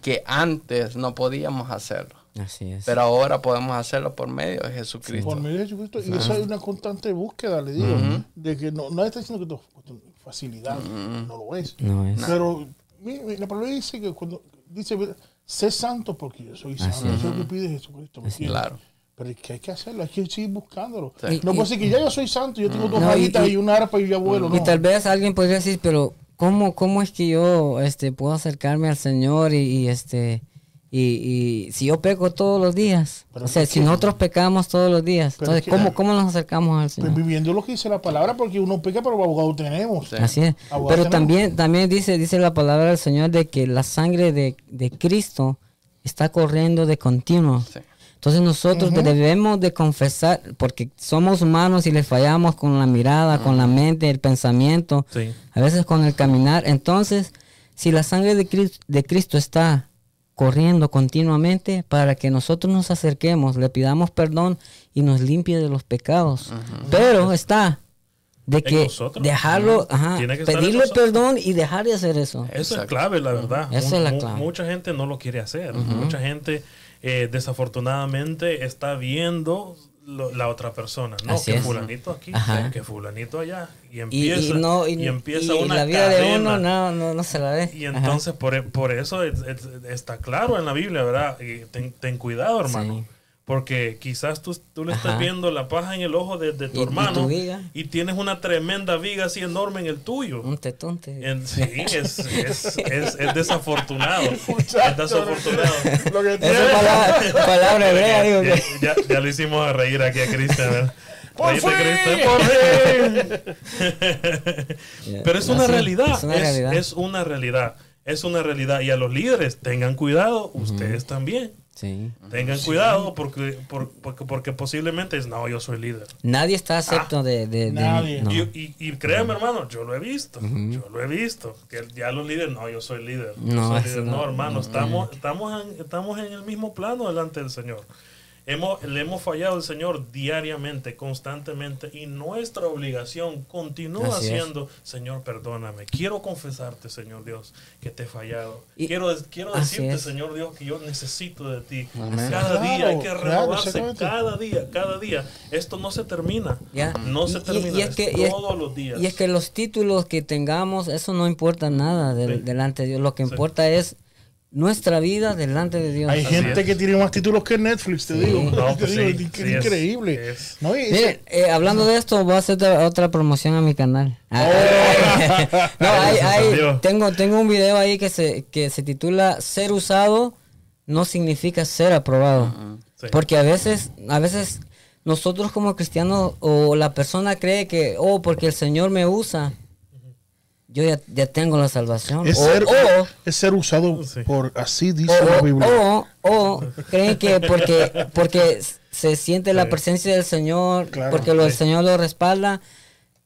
que antes no podíamos hacerlo, Así es. pero ahora podemos hacerlo por medio de Jesucristo. Por medio de Jesucristo. Y eso es una constante búsqueda, le digo. De que no, no está diciendo que esto es facilidad. No lo es. no es. Pero mi- mi- la palabra dice que cuando dice, sé santo porque yo soy santo. Así Eso es lo que pide Jesucristo. Claro. Pero es que hay que hacerlo, hay que seguir buscándolo. Sí. No Y- puede ser que ya yo soy santo, yo tengo dos No, y- varitas y, y- una arpa y ya vuelo. Y no. tal vez alguien podría decir, pero ¿cómo, cómo es que yo este, puedo acercarme al Señor y, y, este y, y si yo peco todos los días? Pero o sea, ¿por si qué? nosotros pecamos todos los días, Pero entonces ¿cómo, ¿cómo nos acercamos al Pues Señor? viviendo lo que dice la palabra, porque uno peca, pero abogado tenemos. Sí. Así es. Abogado Pero tenemos. también, también dice, dice la palabra del Señor de que la sangre de, de Cristo está corriendo de continuo. Sí. Entonces nosotros debemos de confesar, porque somos humanos y le fallamos con la mirada, con la mente, el pensamiento, Sí. a veces con el caminar. Entonces, si la sangre de Cristo, de Cristo está corriendo continuamente para que nosotros nos acerquemos, le pidamos perdón y nos limpie de los pecados. Pero está de que nosotros. dejarlo, ajá, que pedirle perdón y dejar de hacer eso. Eso es Exacto. clave, la verdad. Esa es la clave. Mucha gente no lo quiere hacer. Mucha gente, eh, desafortunadamente, está viendo lo- la otra persona. No, Así que es. fulanito aquí, Ajá. que fulanito allá. Y empieza, y no, y, y empieza una la vida de uno no, no, no se la ve. Y entonces por, por eso es- es- está claro en la Biblia, ¿verdad? Y ten, ten cuidado, hermano. Sí. Porque quizás tú, tú le estás Ajá. viendo la paja en el ojo de, de tu Y- y hermano tu viga. y tienes una tremenda viga así enorme en el tuyo. Un tetonte. En- sí, es, es, es, es desafortunado. es desafortunado. Lo que Esa tiene- palabra, palabra hebrea, digo Ya, que. ya, ya lo hicimos a reír aquí a Cristian. ¿verdad? ¡Por fin! Cristian, por fin. Pero es una Así, realidad. Es una es, realidad. es una realidad. Es una realidad. Y a los líderes, tengan cuidado, ustedes también. Sí. Tengan cuidado porque, por- porque, porque posiblemente es, no, yo soy líder. Nadie está acepto de, de, de- Nadie. no. Y, y, y créanme, hermano, yo lo he visto. Yo lo he visto. Que ya los líderes, no, yo soy líder. yo No, soy eso líder. no. no, hermano, estamos, estamos, en, estamos en el mismo plano delante del Señor. Hemos, le hemos fallado al Señor diariamente, constantemente, y nuestra obligación continúa Así es. siendo, Señor, perdóname. Quiero confesarte, Señor Dios, que te he fallado. Y- quiero quiero decirte, es. Señor Dios, que yo necesito de ti. Amén. Cada Claro, día hay que renovarse, cada día, cada día. Esto no se termina. No se Y- termina. y es es que- y es- todos los días. Y es que los títulos que tengamos, eso no importa nada del- Sí. delante de Dios. Lo que importa es nuestra vida delante de Dios. Hay Así gente es. que tiene más títulos que Netflix, te digo. No, Te pues digo, sí, es sí, es- increíble. es- ¿No? Y Miren, eh, hablando de esto, voy a hacer otra, promoción a mi canal. Ah, no, hay- hay- tengo, tengo un video ahí que se, que se titula Ser usado no significa ser aprobado. Sí. Porque a veces, a veces nosotros como cristianos o la persona cree que, oh, porque el Señor me usa, yo ya, ya tengo la salvación. Es o, ser, o- es ser usado Sí. por así dice o, la Biblia. o- o creen que porque, porque se siente la presencia del Señor, Claro. porque lo- el. Señor lo respalda,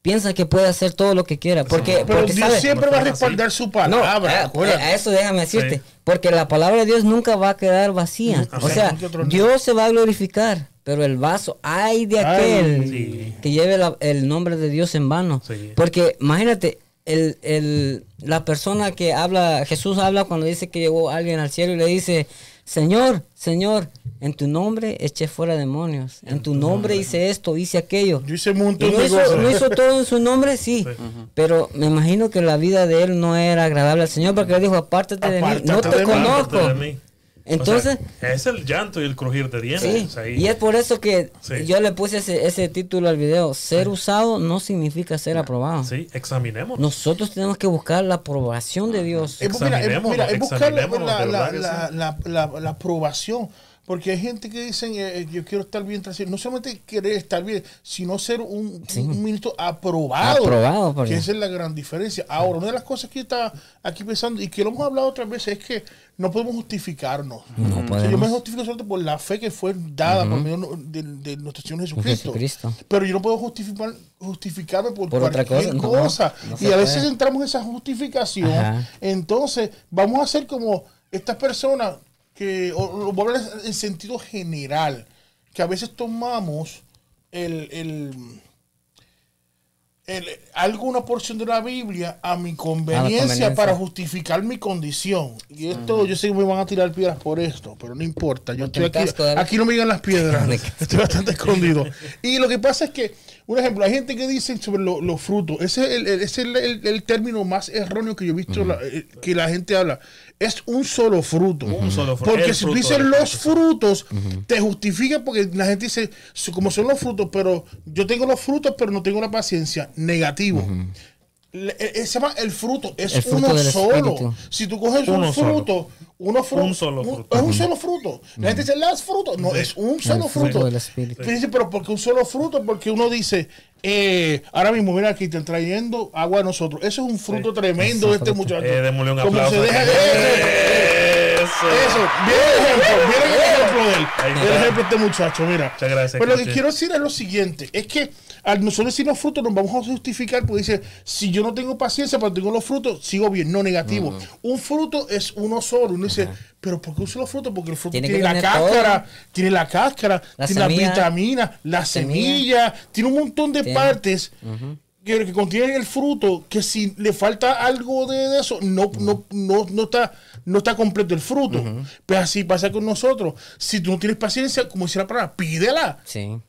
piensa que puede hacer todo lo que quiera. Porque, Pero porque Dios siempre va a respaldar su No, palabra. a, a eso déjame decirte. Sí. Porque la palabra de Dios nunca va a quedar vacía. O sea. Dios se va a glorificar. Pero el vaso, ay de aquel Sí. que lleve la- el nombre de Dios en vano. Sí. Porque imagínate, el, el- la persona que habla, Jesús habla cuando dice que llegó alguien al cielo y le dice, Señor, Señor, en tu nombre eché fuera demonios. En tu nombre hice esto, hice aquello. Yo hice un ¿Y montón no de hizo, cosas. no hizo todo en su nombre? Sí. Pero me imagino que la vida de él no era agradable al Señor porque él dijo, apártate de mí, no te de conozco. De mí. Entonces, O sea, es el llanto y el crujir de dientes. sí. o sea, Y es por eso que Sí. yo le puse ese, ese título al video. Ser usado no significa ser aprobado. Sí, examinemos. Nosotros tenemos que buscar la aprobación de Dios. Es, bu- mira, es, buscar la, examinémonos, la, la, la, aprobación. Porque hay gente que dicen, eh, yo quiero estar bien tras No solamente querer estar bien, sino ser un, un ministro aprobado. Aprobado por Que Dios. esa es la gran diferencia. Ahora, una de las cosas que estaba aquí pensando, y que lo hemos hablado otras veces, es que no podemos justificarnos. No O sea, yo me justifico solamente por la fe que fue dada por medio de, de nuestro Señor Jesucristo. Jesucristo. Pero yo no puedo justificar, justificarme por, Por otra cualquier cosa, no, cosa. no y a veces puede. entramos en esa justificación. Ajá. Entonces, vamos a hacer como estas personas que, o, lo voy a hablar en sentido general, que a veces tomamos el, el, el- alguna porción de la Biblia a mi conveniencia, conveniencia. para justificar mi condición. Y esto, yo sé que me van a tirar piedras por esto, pero no importa. Yo estoy aquí, aquí no me llegan las piedras. estoy bastante escondido. Y lo que pasa es que, un ejemplo, hay gente que dice sobre lo- los frutos. Ese es el, el- ese es el, término más erróneo que yo he visto la- eh, que la gente habla. Es un solo fruto. Un solo fruto. Porque El si tú fruto dices del los fruto, frutos, te justifica porque la gente dice, "So- como son los frutos, pero yo tengo los frutos, pero no tengo la paciencia. Negativo. E- e- se llama el fruto, es El fruto uno solo. Espíritu. Si tú coges Uno un solo. fruto, uno fruto, Un solo fruto. es un solo fruto. La gente dice las frutos, no, es un solo fruto fruto. del Espíritu. Tú dices, pero porque un solo fruto, porque uno dice, eh, ahora mismo, mira, aquí están trayendo agua a nosotros. Eso es un fruto tremendo de este muchacho. Eh, démosle un Como se deja aquí. Eso, Eso. bien el ejemplo, bien el ejemplo de él. El ejemplo de este muchacho, mira. Muchas gracias, Pero lo que quiero decir es lo siguiente, es que al nosotros decir los frutos nos vamos a justificar porque dice, si yo no tengo paciencia, pero tengo los frutos, sigo bien, no negativo. Un fruto es uno solo. Uno dice, pero ¿por qué uso los frutos? Porque el fruto Tiene la cáscara, tiene la cáscara, La tiene las semilla, vitaminas, la semilla, tiene un montón de Tiene. partes que, que contienen el fruto, que si le falta algo de, de eso, no, no, no, no está, no está completo el fruto. Pues así pasa con nosotros. Si tú no tienes paciencia, como dice la palabra, pídela. Sí.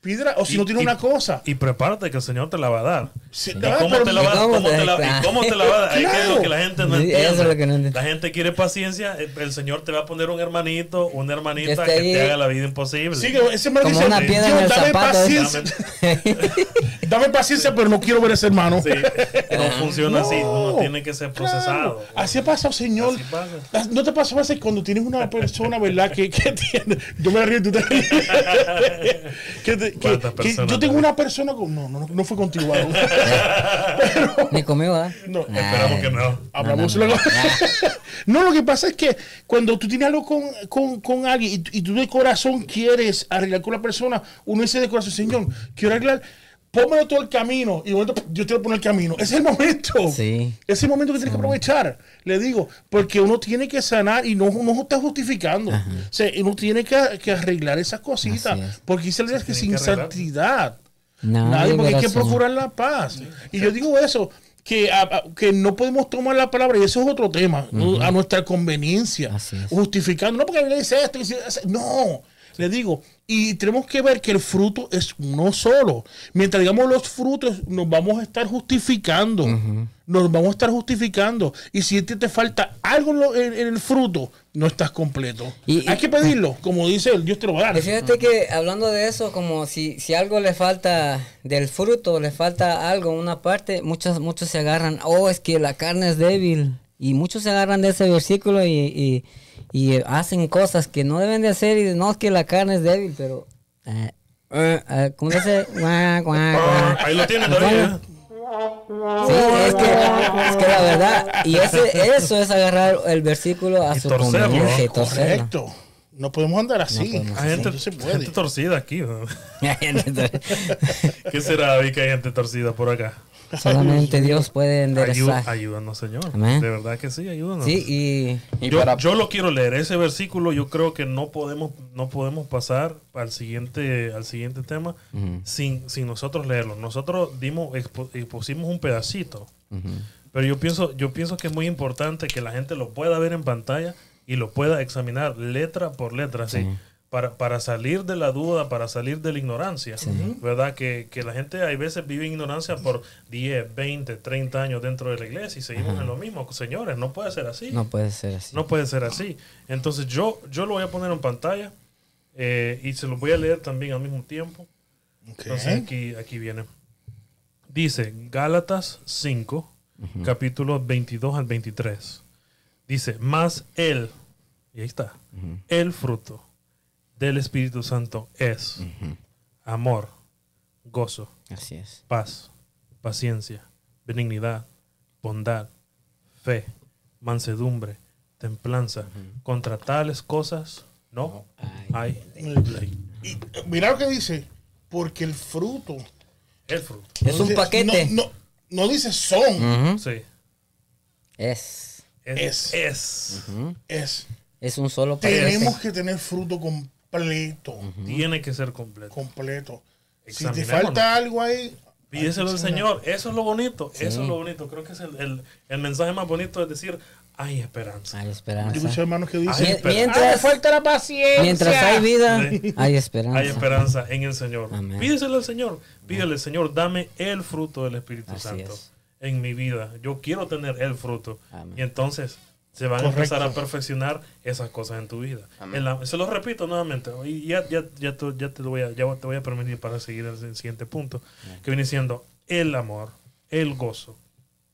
Pídela. O si Y- no tienes y- una cosa. Y prepárate que el Señor te la va a dar. Sí, ¿Y ah, cómo pero- te la va a dar? ¿Y cómo ¿Cómo te- la- y cómo te la va a dar? Es que es lo que la gente no Sí, entiende. eso es lo que no entiende. La gente quiere paciencia. el- El Señor te va a poner un hermanito, una hermanita Que que, te haga la vida imposible. Sí, que ese hermano Como dice, una piedra en "Dios, el dame zapato". paciencia. Dame paciencia, pero no quiero ver a ese hermano. Sí, no funciona así. Uno No, tiene que ser procesado. Claro. Así ha pasado, Señor. Así pasa. ¿No te pasa a veces cuando tienes una persona, verdad, que, que tiene... Yo me río y tú te ríes. que, te- que- ¿Cuántas que personas yo tengo te- una persona con... No, no, no fue contigo. Aaron. Ni conmigo. No, Esperamos que no. Hablamos no, no, luego. No, lo que pasa es que cuando tú tienes algo con, con, con alguien y, tú- y tú de corazón quieres arreglar con la persona, uno dice de corazón, Señor, quiero arreglar, pónmelo todo el camino. Y de momento, yo te voy a poner el camino. Ese es el momento. Sí. Ese es el momento que tienes que aprovechar. Le digo, porque uno tiene que sanar y no, no está justificando. O sea, uno tiene que, que arreglar esas cositas. Es. Porque dice la Biblia que sin santidad. Nadie Nadie, porque hay que procurar la paz. Y yo digo eso, que, a- que no podemos tomar la palabra, y eso es otro tema, a nuestra conveniencia, justificando, no porque la Biblia dice esto, dice- no, le digo, y tenemos que ver que el fruto es uno solo. Mientras digamos los frutos, nos vamos a estar justificando, nos vamos a estar justificando, y si te, te falta algo en, en- el fruto, no estás completo. Y- y- Hay que pedirlo, como dice él, Dios te lo va a dar. Y fíjate que hablando de eso, como si, si algo le falta del fruto, le falta algo, una parte, muchos, muchos se agarran, oh, es que la carne es débil. Y muchos se agarran de ese versículo y, y, y eh, hacen cosas que no deben de hacer y no es que la carne es débil, pero... eh, eh, eh, ¿Cómo se dice? Ahí lo tiene todavía. Sí, es que, es que la verdad, y ese, eso es agarrar el versículo a Y su torcerlo, conveniencia y ¿no? torcerlo. Correcto. No podemos andar así. podemos. Hay gente, No se puede. gente torcida aquí. ¿no? ¿Qué será, David, que hay gente torcida por acá? Solamente Dios puede Ayú- enderezar. ayúdanos, Señor. Amén. De verdad que sí, ayúdanos. Sí, y Y yo, para, yo lo quiero leer. Ese versículo yo creo que no podemos, no podemos pasar al siguiente, al siguiente tema sin, sin nosotros leerlo. Nosotros dimos, expo- expusimos un pedacito. Pero yo pienso, yo pienso que es muy importante que la gente lo pueda ver en pantalla y lo pueda examinar letra por letra, ¿sí? Para, para salir de la duda, para salir de la ignorancia, ¿verdad? Que, que la gente hay veces vive en ignorancia por 10, 20, 30 años dentro de la iglesia y seguimos en lo mismo. Señores, no puede ser así. no puede ser así. No puede ser así. Entonces yo, yo lo voy a poner en pantalla eh, y se lo voy a leer también al mismo tiempo. Entonces aquí, aquí viene. Dice Gálatas 5, capítulo 22 al 23. Dice, más él, y ahí está, el fruto del Espíritu Santo es amor, gozo, Así es. paz, paciencia, benignidad, bondad, fe, mansedumbre, templanza. Contra tales cosas no hay ley. Y mira lo que dice. Porque el fruto. El fruto. Es un paquete. No, no, no dice son. Sí. Es. Es. Es. es. Es. Es un solo paquete. Tenemos que tener fruto completo. Tiene que ser completo. Completo. Si te falta algo ahí. Pídeselo al Señor. Eso es lo bonito. Eso es lo bonito. Creo que es el, el- el mensaje más bonito es decir, hay esperanza. Hay Hay esperanza. muchos hermanos que Hay dicen. esperanza. Mientras, falta la paciencia. mientras hay vida, Sí. hay esperanza. Hay esperanza en el Señor. Amén. Pídeselo al Señor. Pídele, Señor, dame el fruto del Espíritu Así Santo es. en mi vida. Yo quiero tener el fruto. Amén. Y entonces se van a Correcto. empezar a perfeccionar esas cosas en tu vida. En la- se lo repito nuevamente. Y ya, ya, ya, te, ya te lo voy a, ya te voy a permitir para seguir al siguiente punto. Que viene siendo el amor, el gozo,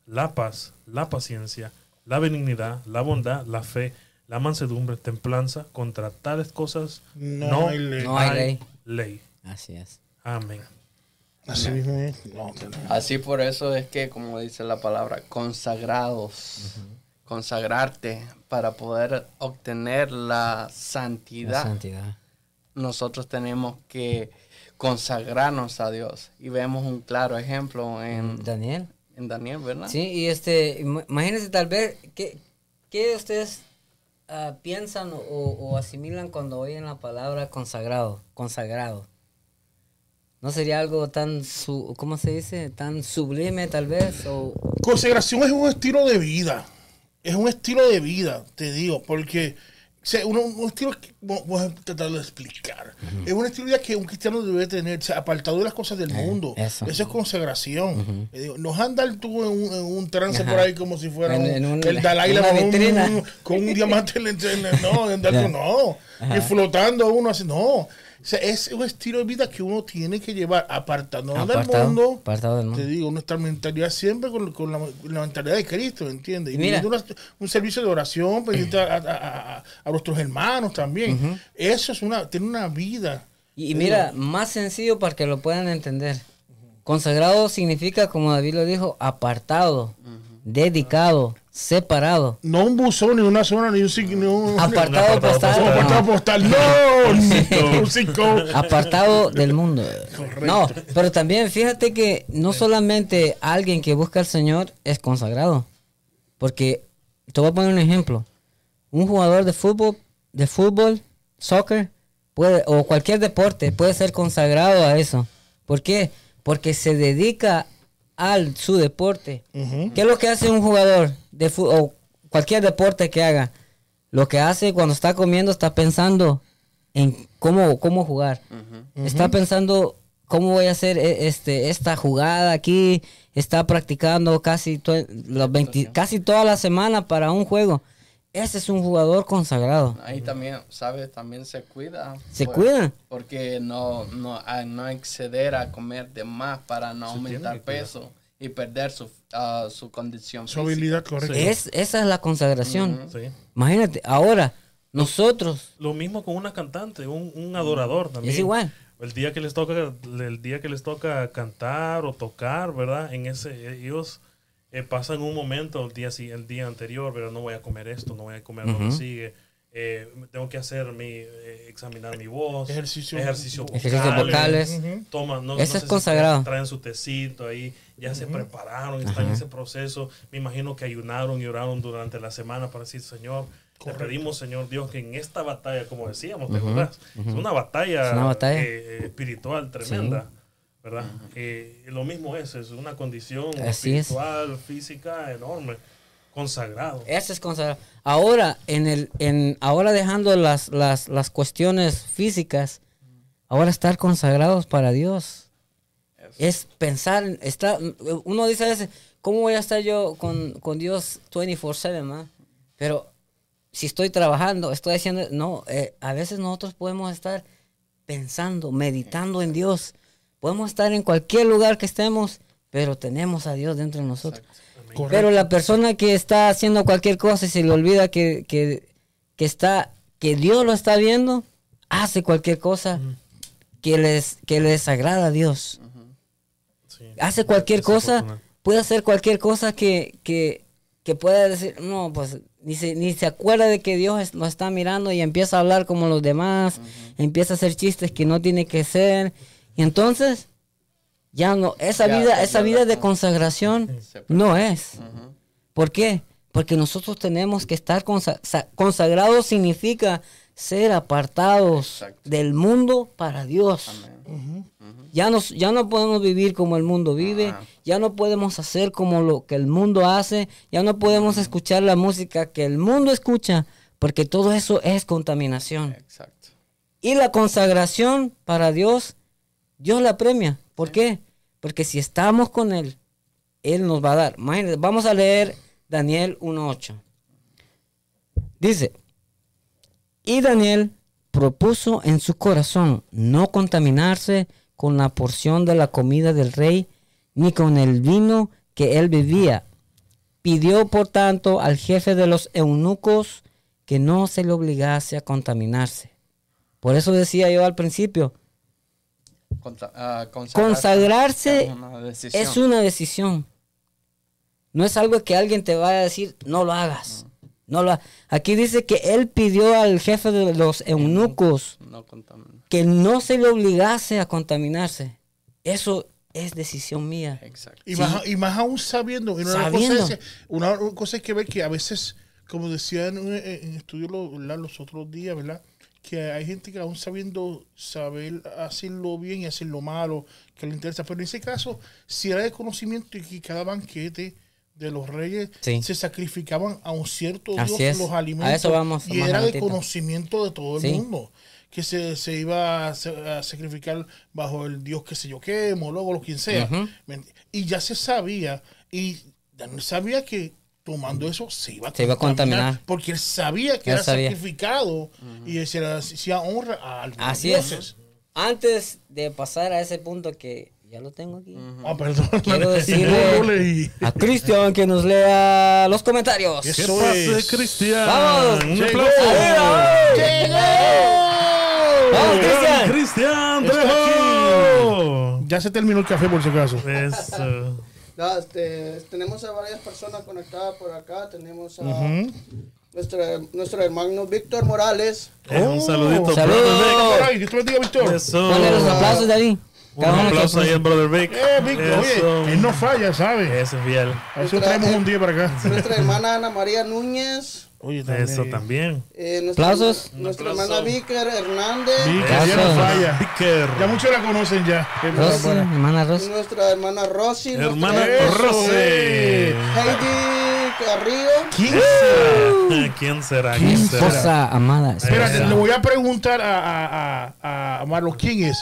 la paz, la paciencia, la benignidad, la bondad, la fe, la mansedumbre, templanza. Contra tales cosas No no, hay ley. No hay ley. ley. Así es. Amén. Así mismo es. No, así por eso es que, como dice la palabra, consagrados. Consagrarte para poder obtener la La santidad. nosotros tenemos que consagrarnos a Dios. Y vemos un claro ejemplo en, Daniel. en Daniel, ¿verdad? Sí, y este, im- imagínense tal vez, ¿qué, qué ustedes ah, piensan o, o asimilan cuando oyen la palabra consagrado? Consagrado. ¿No sería algo tan, su, ¿cómo se dice? Tan sublime tal vez? O, Consagración es un estilo de vida. Es un estilo de vida, te digo, porque o sea, uno- un estilo que voy voy a tratar de explicar. Es un estilo de vida que un cristiano debe tener, o sea, apartado de las cosas del mundo. eso. es consagración. Te digo, no andar tú en un, en un trance por ahí como si fuera En- un- en un- el Dalai Lama con con un diamante en el- no, andar con- no, y flotando uno así, no. O sea, es un estilo de vida que uno tiene que llevar apartado del mundo. apartado del mundo. Te digo, nuestra mentalidad siempre con, con la, con la mentalidad de Cristo, ¿entiendes? Y Mira. una- un servicio de oración pendiente a, a- a- a nuestros hermanos también. Eso es una, tiene una vida. Y, y mira, más sencillo para que lo puedan entender. Consagrado significa, como David lo dijo, apartado, dedicado, separado. No un buzón, ni una zona, ni un ni un, Apartado apartado postal. apartado no. postal. No, apartado del mundo. No, pero también fíjate que no solamente alguien que busca al Señor es consagrado. Porque te voy a poner un ejemplo. Un jugador de fútbol, de fútbol, soccer, puede, o cualquier deporte, puede ser consagrado a eso. ¿Por qué? Porque se dedica al su deporte. ¿Qué es lo que hace un jugador de fútbol o cualquier deporte que haga? Lo que hace cuando está comiendo está pensando en cómo, cómo jugar. Está pensando cómo voy a hacer e- este, esta jugada aquí. Está practicando casi, to- los 20 casi toda la semana para un juego. Ese es un jugador consagrado. Ahí también, ¿sabes? También se cuida. Se pues, cuida. Porque no, no, a no exceder a comer de más para no Se aumentar peso y perder su, ah, su condición Su física. habilidad correcta. Es, esa es la consagración. Sí. Imagínate, ahora, Nosotros. Lo mismo con una cantante, un, un adorador también. Es igual. El día que les toca, el día que les toca cantar o tocar, ¿verdad? En ese, ellos eh, pasan un momento el día, el día anterior, ¿verdad? No voy a comer esto, no voy a comer lo que sigue. eh, tengo que hacer mi, eh, examinar mi voz. Ejercicio- ejercicio Ejercicios vocales. Toman, no, es si. Traen su tecito ahí, ya se prepararon, están en ese proceso. Me imagino que ayunaron y oraron durante la semana para decir, Señor, te pedimos, Señor Dios, que en esta batalla, como decíamos, ¿te acordás? Es una batalla, Es una batalla. eh, espiritual tremenda, ¿verdad? Eh, lo mismo es, es una condición Así es. espiritual, física enorme, consagrado. Ese es consagrado. Ahora, en el, en, ahora dejando las, las, las cuestiones físicas, ahora estar consagrados para Dios. Es pensar, en- está, uno dice a veces, ¿cómo voy a estar yo con, con Dios 24/7, ma? Pero si estoy trabajando, estoy haciendo, no, eh, a veces nosotros podemos estar pensando, meditando en Dios. Podemos estar en cualquier lugar que estemos, pero tenemos a Dios dentro de nosotros. Pero la persona que está haciendo cualquier cosa y se le olvida que, que, que está, que Dios lo está viendo, hace cualquier cosa que les, que les agrada a Dios. Sí. Hace cualquier cosa, puede hacer cualquier cosa que, que, que pueda decir, no, pues ni se, ni se acuerda de que Dios es- lo está mirando y empieza a hablar como los demás, empieza a hacer chistes que no tiene que ser. Y entonces, ya no, esa Ya, vida, ya, esa vida de consagración no es. ¿Por qué? Porque nosotros tenemos que estar consa- sa- consagrados, significa ser apartados Exacto. del mundo para Dios. Ya, nos, ya no podemos vivir como el mundo vive, ya no podemos hacer como lo que el mundo hace, ya no podemos escuchar la música que el mundo escucha, porque todo eso es contaminación. Exacto. Y la consagración para Dios, Dios la premia. ¿Por qué? Porque si estamos con Él, Él nos va a dar. Imagínense, vamos a leer Daniel 1.8. Dice, y Daniel propuso en su corazón no contaminarse con la porción de la comida del rey, ni con el vino que él bebía. Pidió, por tanto, al jefe de los eunucos que no se le obligase a contaminarse. Por eso decía yo al principio, Ah, consagrarse consagrarse es una decisión. es una decisión. No es algo que alguien te vaya a decir, no lo hagas. No lo ha-". Aquí dice que él pidió al jefe de los eunucos No que no se le obligase a contaminarse. Eso es decisión mía. Exacto. Y, Sí. más, y más aún sabiendo, una, Sabiendo. Cosa es, una cosa es que ver que a veces, como decía en, un- en estudio los otros días, ¿verdad? Que hay gente que aún sabiendo saber hacerlo bien y hacerlo malo, que le interesa. Pero en ese caso, si era de conocimiento y que cada banquete de los reyes Sí. se sacrificaban a un cierto Así Dios es. los A alimentos. eso vamos y era de conocimiento de todo el Sí. mundo que se, se iba a, a sacrificar bajo el dios que sé yo qué, Mologo, lo quien sea. Ujú. ¿Me ent- Y ya se sabía, y Daniel sabía que tomando eso se iba a, Se iba a contaminar. Porque él sabía que Él era sabía. sacrificado y se le hacía honra a algunos Así dioses. es. Antes de pasar a ese punto que ya lo tengo aquí. Ah, perdón. Quiero decirle no lo leí. a Cristian que nos lea los comentarios. ¿Qué es. Cristian? Vamos. Un Llegó. aplauso. ¡Vamos, ¡Gran Cristian! Cristian Trejo! Ya se terminó el café por si acaso. Eso. Ya, este, tenemos a varias personas conectadas por acá. Tenemos a Ujú. nuestro, nuestro hermano Víctor Morales. Eh, un saludito. Saludos. brother ahí, Dios te bendiga, Víctor. Vic. Eso. Ponle los aplausos. Un Cada uno que- aplauso ahí al brother Vic. Eh, Víctor, Eso. oye, él no falla, ¿sabes? Ese es fiel. A ver si traemos un día para acá. Nuestra hermana Ana María Núñez. Oye, también. Eso también. eh, nuestra, Aplausos. Nuestra hermana Víker Hernández. Que ya no falla. Ya muchos la conocen ya. Rosy, hermana Rosy. nuestra hermana Rosy. Hermana Rosy. eh. Heidi Carrillo. ¿Quién será? ¿Quién será? ¿Quién será? esposa amada. Espérate, esposa. le voy a preguntar a, a, a, a Marlos quién es.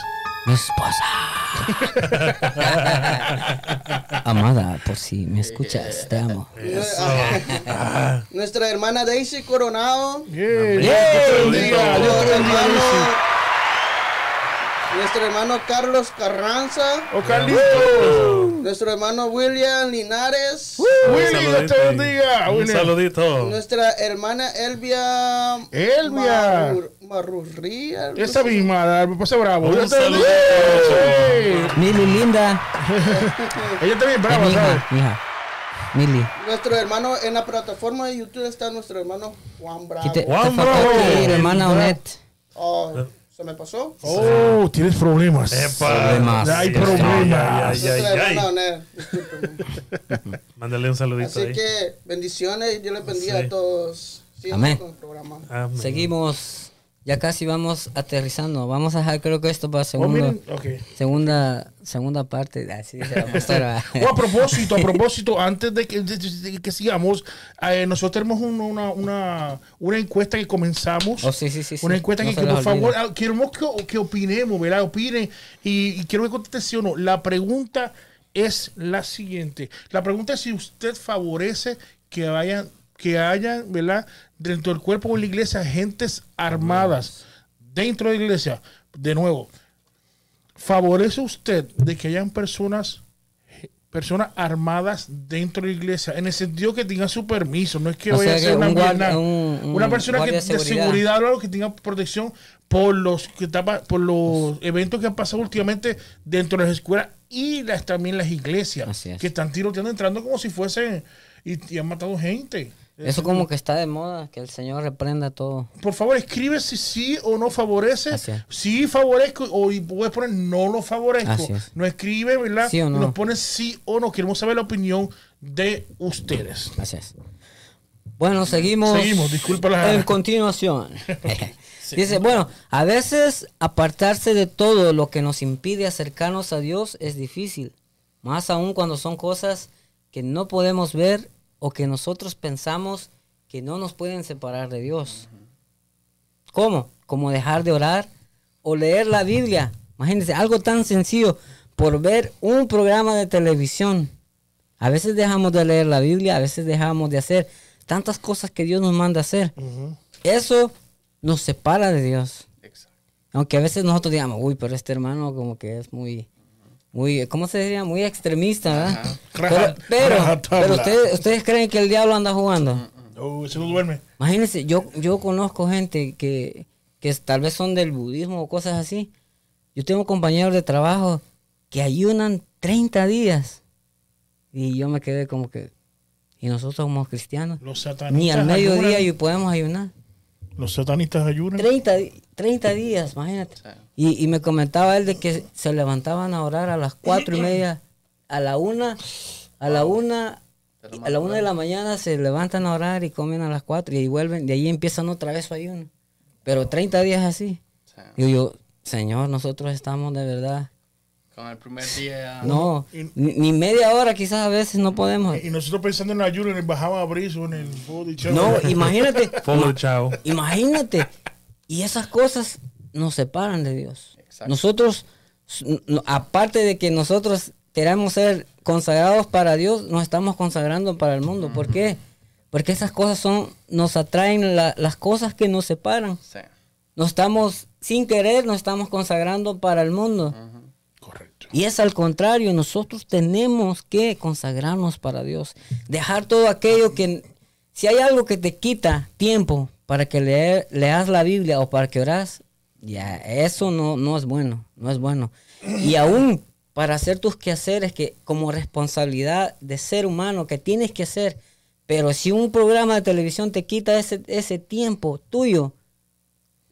Mi esposa. amada, por si me escuchas, te amo. Nuestra hermana Daisy Coronado. Yeah, Dios te Saludito. bendiga, Dios te Nuestro hermano, Carlos Carranza. ¡Oh, Carlito! Nuestro hermano William Linares. Willy, Dios te bendiga. Un saludito. Nuestra hermana Elvia. Elvia. Marur- Marurría. Esa misma, me pasa bravo. Un bien. Mili linda. Ella está bien brava, ¿sabes? Mili. Nuestro hermano en la plataforma de YouTube está nuestro hermano Juan Bravo. Te, Juan Bravo. hermana Onet. Oh, ¿Se me pasó? Oh, tienes problemas. Problemas. Hay Ay, problemas. Mándale un saludito Así ahí. que bendiciones, yo les bendiga Sí. a todos. Sí, Amén. con el programa. Amén. Seguimos. Ya casi vamos aterrizando. Vamos a dejar creo que esto para Oh, segundo, ok. segunda, segunda parte. Así dice la. Oh, a propósito, a propósito, antes de que, de- de- de que sigamos, eh, nosotros tenemos un- una, una, una encuesta que comenzamos. Oh, sí, sí, sí, sí. Una encuesta No que, por favor, ah, queremos que, que opinemos, ¿verdad? Opinen. Y, y quiero que conteste sí o no. La pregunta es la siguiente. La pregunta es si usted favorece que vayan, que haya, ¿verdad? Dentro del cuerpo de la iglesia, agentes armadas dentro de la iglesia. De nuevo, ¿favorece usted de que hayan personas personas armadas dentro de la iglesia, en el sentido que tengan su permiso, no es que O vaya a ser una, un guardia- pierna- un- un una persona que, de seguridad, seguridad. o algo que tenga protección por los que tapa- por los eventos que han pasado últimamente dentro de las escuelas y las, también las iglesias, es. que están tiroteando, entrando como si fuesen y, y han matado gente. Eso como que está de moda, que el Señor reprenda todo. Por favor, escribe si sí o no favorece. Sí favorezco o y puedes poner no lo favorezco. Es. No escribe, ¿verdad? Sí o no. Nos pone sí o no. Queremos saber la opinión de ustedes. Es. Bueno, seguimos. Seguimos, disculpa la- En continuación. Dice, bueno, a veces apartarse de todo lo que nos impide acercarnos a Dios es difícil. Más aún cuando son cosas que no podemos ver o que nosotros pensamos que no nos pueden separar de Dios. ¿Cómo? Como dejar de orar o leer la Biblia. Imagínense, algo tan sencillo por ver un programa de televisión. A veces dejamos de leer la Biblia, a veces dejamos de hacer tantas cosas que Dios nos manda hacer. Eso nos separa de Dios. Exacto. Aunque a veces nosotros digamos, uy, pero este hermano como que es muy, muy, ¿cómo se diría? Muy extremista, ¿verdad? Pero, Raja- pero, pero ustedes, ustedes creen que el diablo anda jugando. Oh, se no duerme. Imagínense, yo, yo conozco gente que, que tal vez son del budismo o cosas así. Yo tengo compañeros de trabajo que ayunan 30 días. Y yo me quedé como que, ¿y nosotros somos cristianos? Los satanistas. Ni al mediodía ayunan. y podemos ayunar. Los satanistas ayunan. 30, di- 30 días, imagínate. Sí. Y, y me comentaba él de que se levantaban a orar a las cuatro y media, a la una, a la una, De la a la una de la mañana se levantan a orar y comen a las cuatro y vuelven, de ahí empiezan otra vez su ayuno. Pero 30 días así. Sí. Digo yo, Señor, nosotros estamos de verdad. Con el primer día. No, y- ni, ni media hora quizás a veces no podemos. Y nosotros pensando en el ayuno, en el bajaba a briso, en el. No, imagínate, Follow, chao. Imagínate. Y esas cosas nos separan de Dios. Exacto. Nosotros, aparte de que nosotros queramos ser consagrados para Dios, nos estamos consagrando para el mundo. ¿Por qué? Porque esas cosas son, nos atraen la- las cosas que nos separan. Sí. Nos estamos, sin querer, nos estamos consagrando para el mundo. Correcto. Y es al contrario, nosotros tenemos que consagrarnos para Dios. Dejar todo aquello que, si hay algo que te quita tiempo para que leer, leas la Biblia o para que oras, ya, eso no, no es bueno, no es bueno. Y aún para hacer tus quehaceres que como responsabilidad de ser humano que tienes que hacer, pero si un programa de televisión te quita ese, ese tiempo tuyo,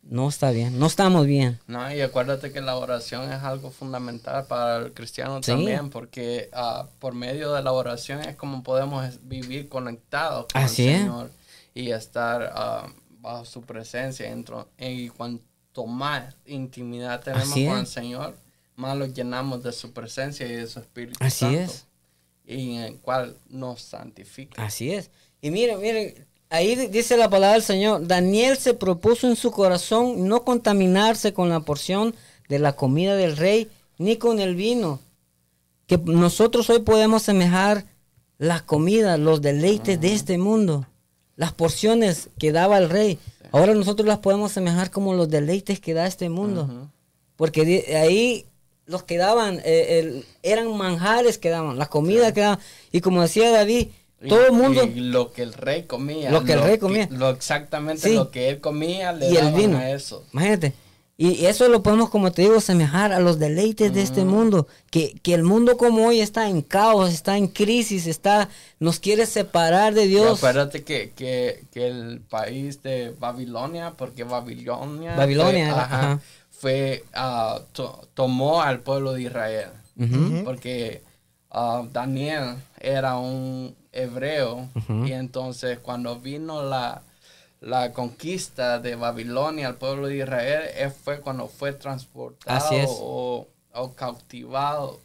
no está bien, no estamos bien. No, y acuérdate que la oración es algo fundamental para el cristiano Sí. también, porque ah, por medio de la oración es como podemos es- vivir conectados con Así el es. Señor y estar ah, bajo su presencia. Y cuanto más intimidad tenemos Así con es. el Señor, más lo llenamos de su presencia y de su Espíritu Así Santo. es. Y en el cual nos santifica. Así es. Y miren, miren, ahí di- dice la palabra del Señor, Daniel se propuso en su corazón no contaminarse con la porción de la comida del rey, ni con el vino. Que nosotros hoy podemos semejar la comida, los deleites de este mundo, las porciones que daba el rey. Ahora nosotros las podemos semejar como los deleites que da este mundo. Porque di- ahí los que daban, eh, el- eran manjares que daban, la comida que daban. Y como decía David, todo el mundo... y lo que el rey comía. Lo que el rey comía. Lo exactamente Sí. lo que él comía le y el vino. a eso. Imagínate. Y eso lo podemos, como te digo, semejar a los deleites de este mundo. Que, que el mundo como hoy está en caos, está en crisis, está nos quiere separar de Y Dios. acuérdate que, que, que el país de Babilonia, porque Babilonia, Babilonia fue, era, ajá, ajá. fue, to- tomó al pueblo de Israel. Porque ah, Daniel era un hebreo y entonces cuando vino la, la conquista de Babilonia al pueblo de Israel, él fue cuando fue transportado Así es. o, o cautivado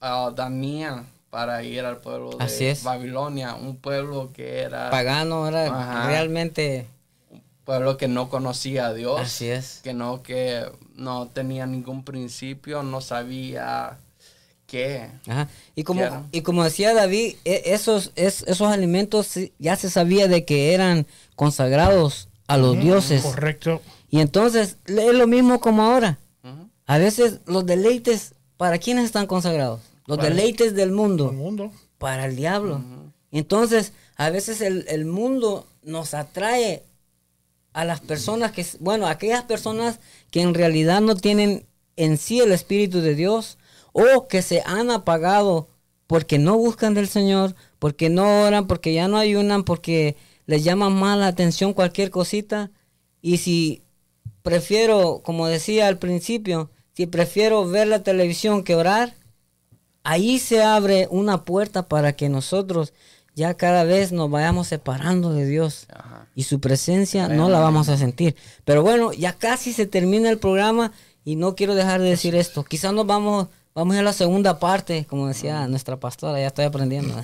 a Daniel para ir al pueblo de Así es. Babilonia, un pueblo que era Pagano era Ajá. realmente... un pueblo que no conocía a Dios, Así es. que no que no tenía ningún principio, no sabía qué. Ajá. Y como, y como decía David, e- esos, es- esos alimentos ya se sabía de que eran consagrados a los dioses. Correcto. Y entonces es lo mismo como ahora. A veces los deleites, ¿para quiénes están consagrados? Los Para- deleites del Todo mundo, el mundo. para el diablo. Entonces, a veces el, el mundo nos atrae a las personas que, bueno, aquellas personas que en realidad no tienen en sí el Espíritu de Dios o que se han apagado porque no buscan del Señor, porque no oran, porque ya no ayunan, porque les llama más la atención cualquier cosita. Y si prefiero, como decía al principio, si prefiero ver la televisión que orar, ahí se abre una puerta para que nosotros ya cada vez nos vayamos separando de Dios Ajá. y su presencia no la vamos a sentir. Pero bueno, ya casi se termina el programa y no quiero dejar de decir esto. Quizás nos vamos, vamos a la segunda parte, como decía nuestra pastora, ya estoy aprendiendo.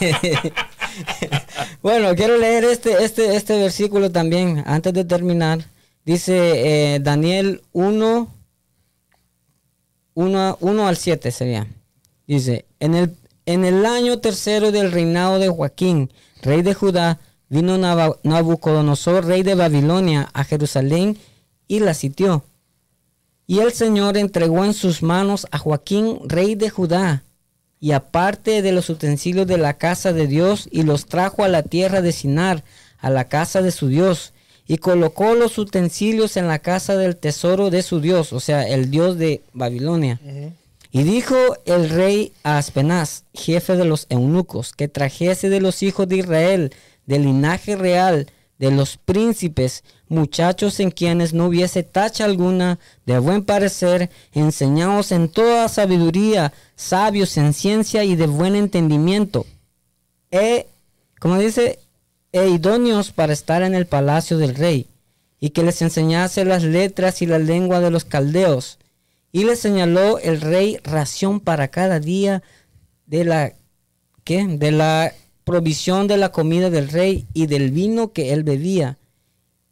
bueno, quiero leer este, este, este versículo también antes de terminar. Dice eh, Daniel 1, 1, 1 al 7 sería. Dice, en el, en el año tercero del reinado de Joaquín, rey de Judá, vino Nabucodonosor, rey de Babilonia, a Jerusalén y la sitió. Y el Señor entregó en sus manos a Joaquín, rey de Judá, y aparte de los utensilios de la casa de Dios, y los trajo a la tierra de Sinar, a la casa de su Dios, y colocó los utensilios en la casa del tesoro de su Dios, o sea, el Dios de Babilonia. Y dijo el rey a Aspenaz, jefe de los eunucos, que trajese de los hijos de Israel, del linaje real, de los príncipes, muchachos en quienes no hubiese tacha alguna, de buen parecer, enseñados en toda sabiduría, sabios en ciencia y de buen entendimiento. E, como dice, e idóneos para estar en el palacio del rey, y que les enseñase las letras y la lengua de los caldeos. Y le señaló el rey ración para cada día de la ¿qué? de la provisión de la comida del rey y del vino que él bebía,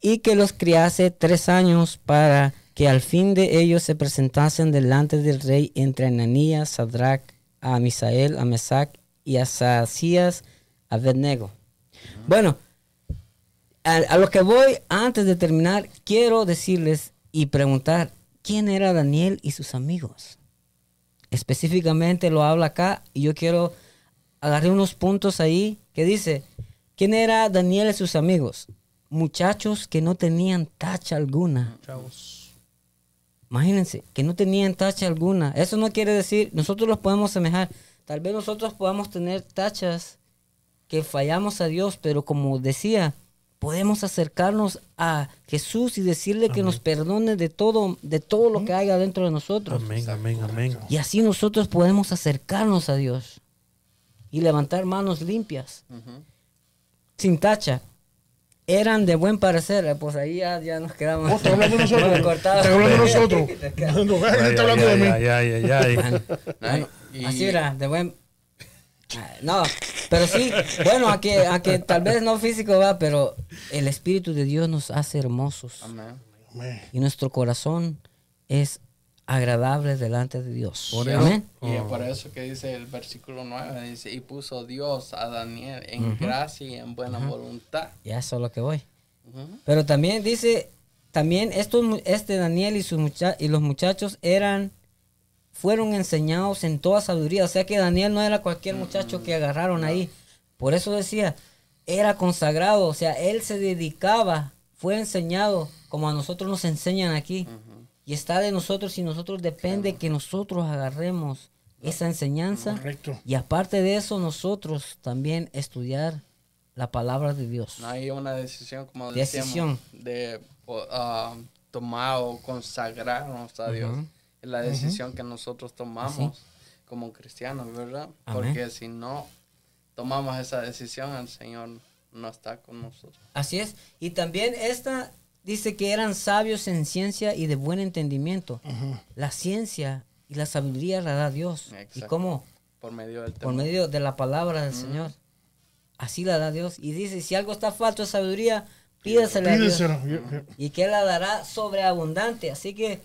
y que los criase tres años para que al fin de ellos se presentasen delante del rey entre Ananías, Sadrach, a Misael, a Mesac y a Sacías, Abednego. Bueno, a, a lo que voy antes de terminar, quiero decirles y preguntar quién era Daniel y sus amigos. Específicamente lo habla acá y yo quiero agarrar unos puntos ahí que dice, ¿quién era Daniel y sus amigos? Muchachos que no tenían tacha alguna. Imagínense, que no tenían tacha alguna. Eso no quiere decir, nosotros los podemos semejar. Tal vez nosotros podamos tener tachas que fallamos a Dios, pero como decía, podemos acercarnos a Jesús y decirle que nos perdone de todo, de todo lo que haya dentro de nosotros. Amén, amén, amén. Y así nosotros podemos acercarnos a Dios y levantar manos limpias, sin tacha. Eran de buen parecer, eh, pues ahí ya, ya nos quedamos. Oh, está hablando de nosotros. Bueno, cortado. Está hablando de nosotros. No, Ay, está hablando de ay, mí. ay, ay, ay, ay. Bueno, y- así era, de buen... Ah, No, pero sí, bueno, a que, a que tal vez no físico va, pero el Espíritu de Dios nos hace hermosos. Amén. Amén. Y nuestro corazón es agradable delante de Dios. Por Amén. Y es por eso que dice el versículo 9, dice, y puso Dios a Daniel en gracia y en buena voluntad. Ya eso es lo que voy. Pero también dice, también estos, este Daniel y, sus mucha- y los muchachos eran, fueron enseñados en toda sabiduría. O sea que Daniel no era cualquier muchacho que agarraron ahí. Por eso decía, era consagrado. O sea, él se dedicaba, fue enseñado como a nosotros nos enseñan aquí. Y está de nosotros y nosotros depende que nosotros agarremos esa enseñanza. Correcto. Y aparte de eso, nosotros también estudiar la palabra de Dios. No hay una decisión, como Decisión. decíamos, de ah, tomar o consagrarnos a Dios. Es la decisión que nosotros tomamos como cristianos, ¿verdad? Amén. Porque si no tomamos esa decisión, el Señor no está con nosotros. Así es. Y también esta dice que eran sabios en ciencia y de buen entendimiento. La ciencia y la sabiduría la da Dios. ¿Y cómo? Por medio del Por medio de la palabra del Señor. Así la da Dios. Y dice, si algo está falto de sabiduría, pídesela a Dios. Y que Él la dará sobreabundante. Así que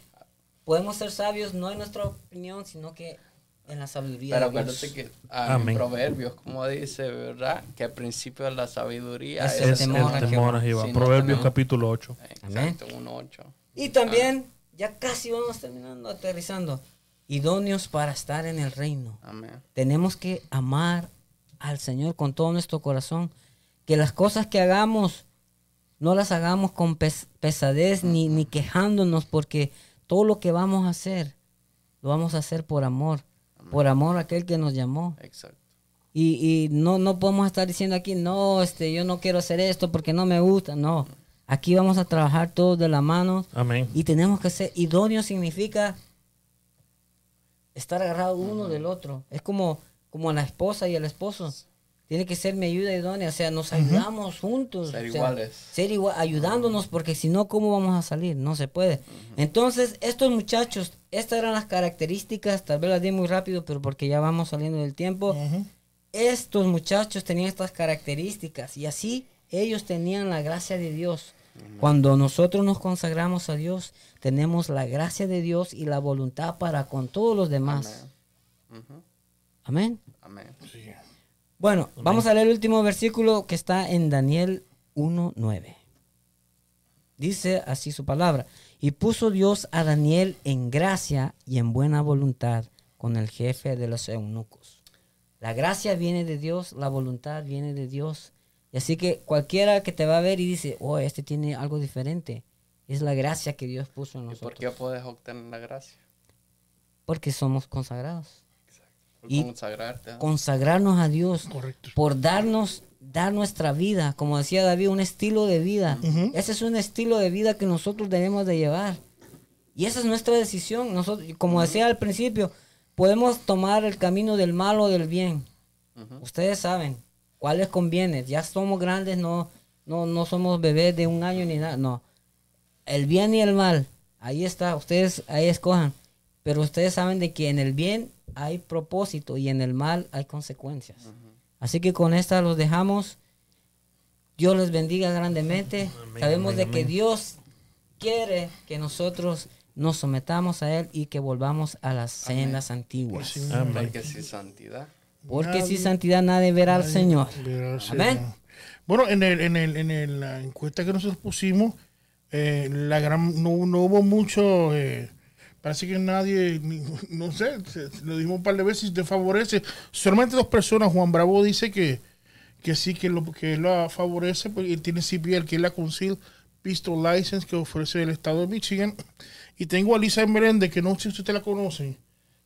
podemos ser sabios no en nuestra opinión, sino que en la sabiduría Pero de Dios. acuérdate que ah, en Proverbios, como dice, ¿verdad? Que el principio de la sabiduría Es es, el temor el temor a Jehová. Si no Proverbios tenemos- capítulo 8. Exacto, 1.8. Y también, ya casi vamos terminando, aterrizando, idóneos para estar en el reino. Amén. Tenemos que amar al Señor con todo nuestro corazón. Que las cosas que hagamos no las hagamos con pes- pesadez ni, ni quejándonos, porque todo lo que vamos a hacer, lo vamos a hacer por amor, por amor a aquel que nos llamó. Exacto. Y, y no, no podemos estar diciendo aquí, no, este, yo no quiero hacer esto porque no me gusta. No, aquí vamos a trabajar todos de la mano Amén. y tenemos que ser idóneo significa estar agarrado uno del otro. Es como, como la esposa y el esposo. Tiene que ser mi ayuda idónea, o sea, nos ayudamos juntos. Ser o sea, iguales. Ser igual, ayudándonos, porque si no, ¿cómo vamos a salir? No se puede. Entonces, estos muchachos, estas eran las características, tal vez las di muy rápido, pero porque ya vamos saliendo del tiempo. Estos muchachos tenían estas características y así ellos tenían la gracia de Dios. Cuando nosotros nos consagramos a Dios, tenemos la gracia de Dios y la voluntad para con todos los demás. Ujú. Amén. Amén. Sí. Bueno, vamos a leer el último versículo que está en Daniel 1.9. Dice así su palabra. Y puso Dios a Daniel en gracia y en buena voluntad con el jefe de los eunucos. La gracia viene de Dios, la voluntad viene de Dios. Y así que cualquiera que te va a ver y dice, oh, este tiene algo diferente, es la gracia que Dios puso en ¿Y por nosotros. qué puedes obtener la gracia? Porque somos consagrados. Y consagrarte. Consagrarnos a Dios Correcto. por darnos, dar nuestra vida, como decía David, un estilo de vida. Ese es un estilo de vida que nosotros debemos de llevar. Y esa es nuestra decisión. Nosotros, como decía al principio, podemos tomar el camino del mal o del bien. Ustedes saben cuál les conviene. Ya somos grandes, no, no, no somos bebés de un año ni nada. No. El bien y el mal, ahí está. Ustedes ahí escojan. Pero ustedes saben de que en el bien hay propósito y en el mal hay consecuencias. Así que con esta los dejamos. Dios les bendiga grandemente. Amén, Sabemos amén, de que amén. Dios quiere que nosotros nos sometamos a Él y que volvamos a las sendas antiguas. Amén. Porque sin santidad. Porque sin santidad nadie verá al Señor. Verá al Amén. Señor. Bueno, en, el, en, el, en el- la encuesta que nosotros pusimos, eh, la gran, no, no hubo mucho, eh, parece que nadie, no sé, lo dijimos un par de veces, te favorece. Solamente dos personas, Juan Bravo dice que, que sí, que lo, que lo favorece, porque tiene CPL, que es la Conceal Pistol License que ofrece el estado de Michigan. Y tengo a Lisa Meléndez, que no sé si usted la conocen,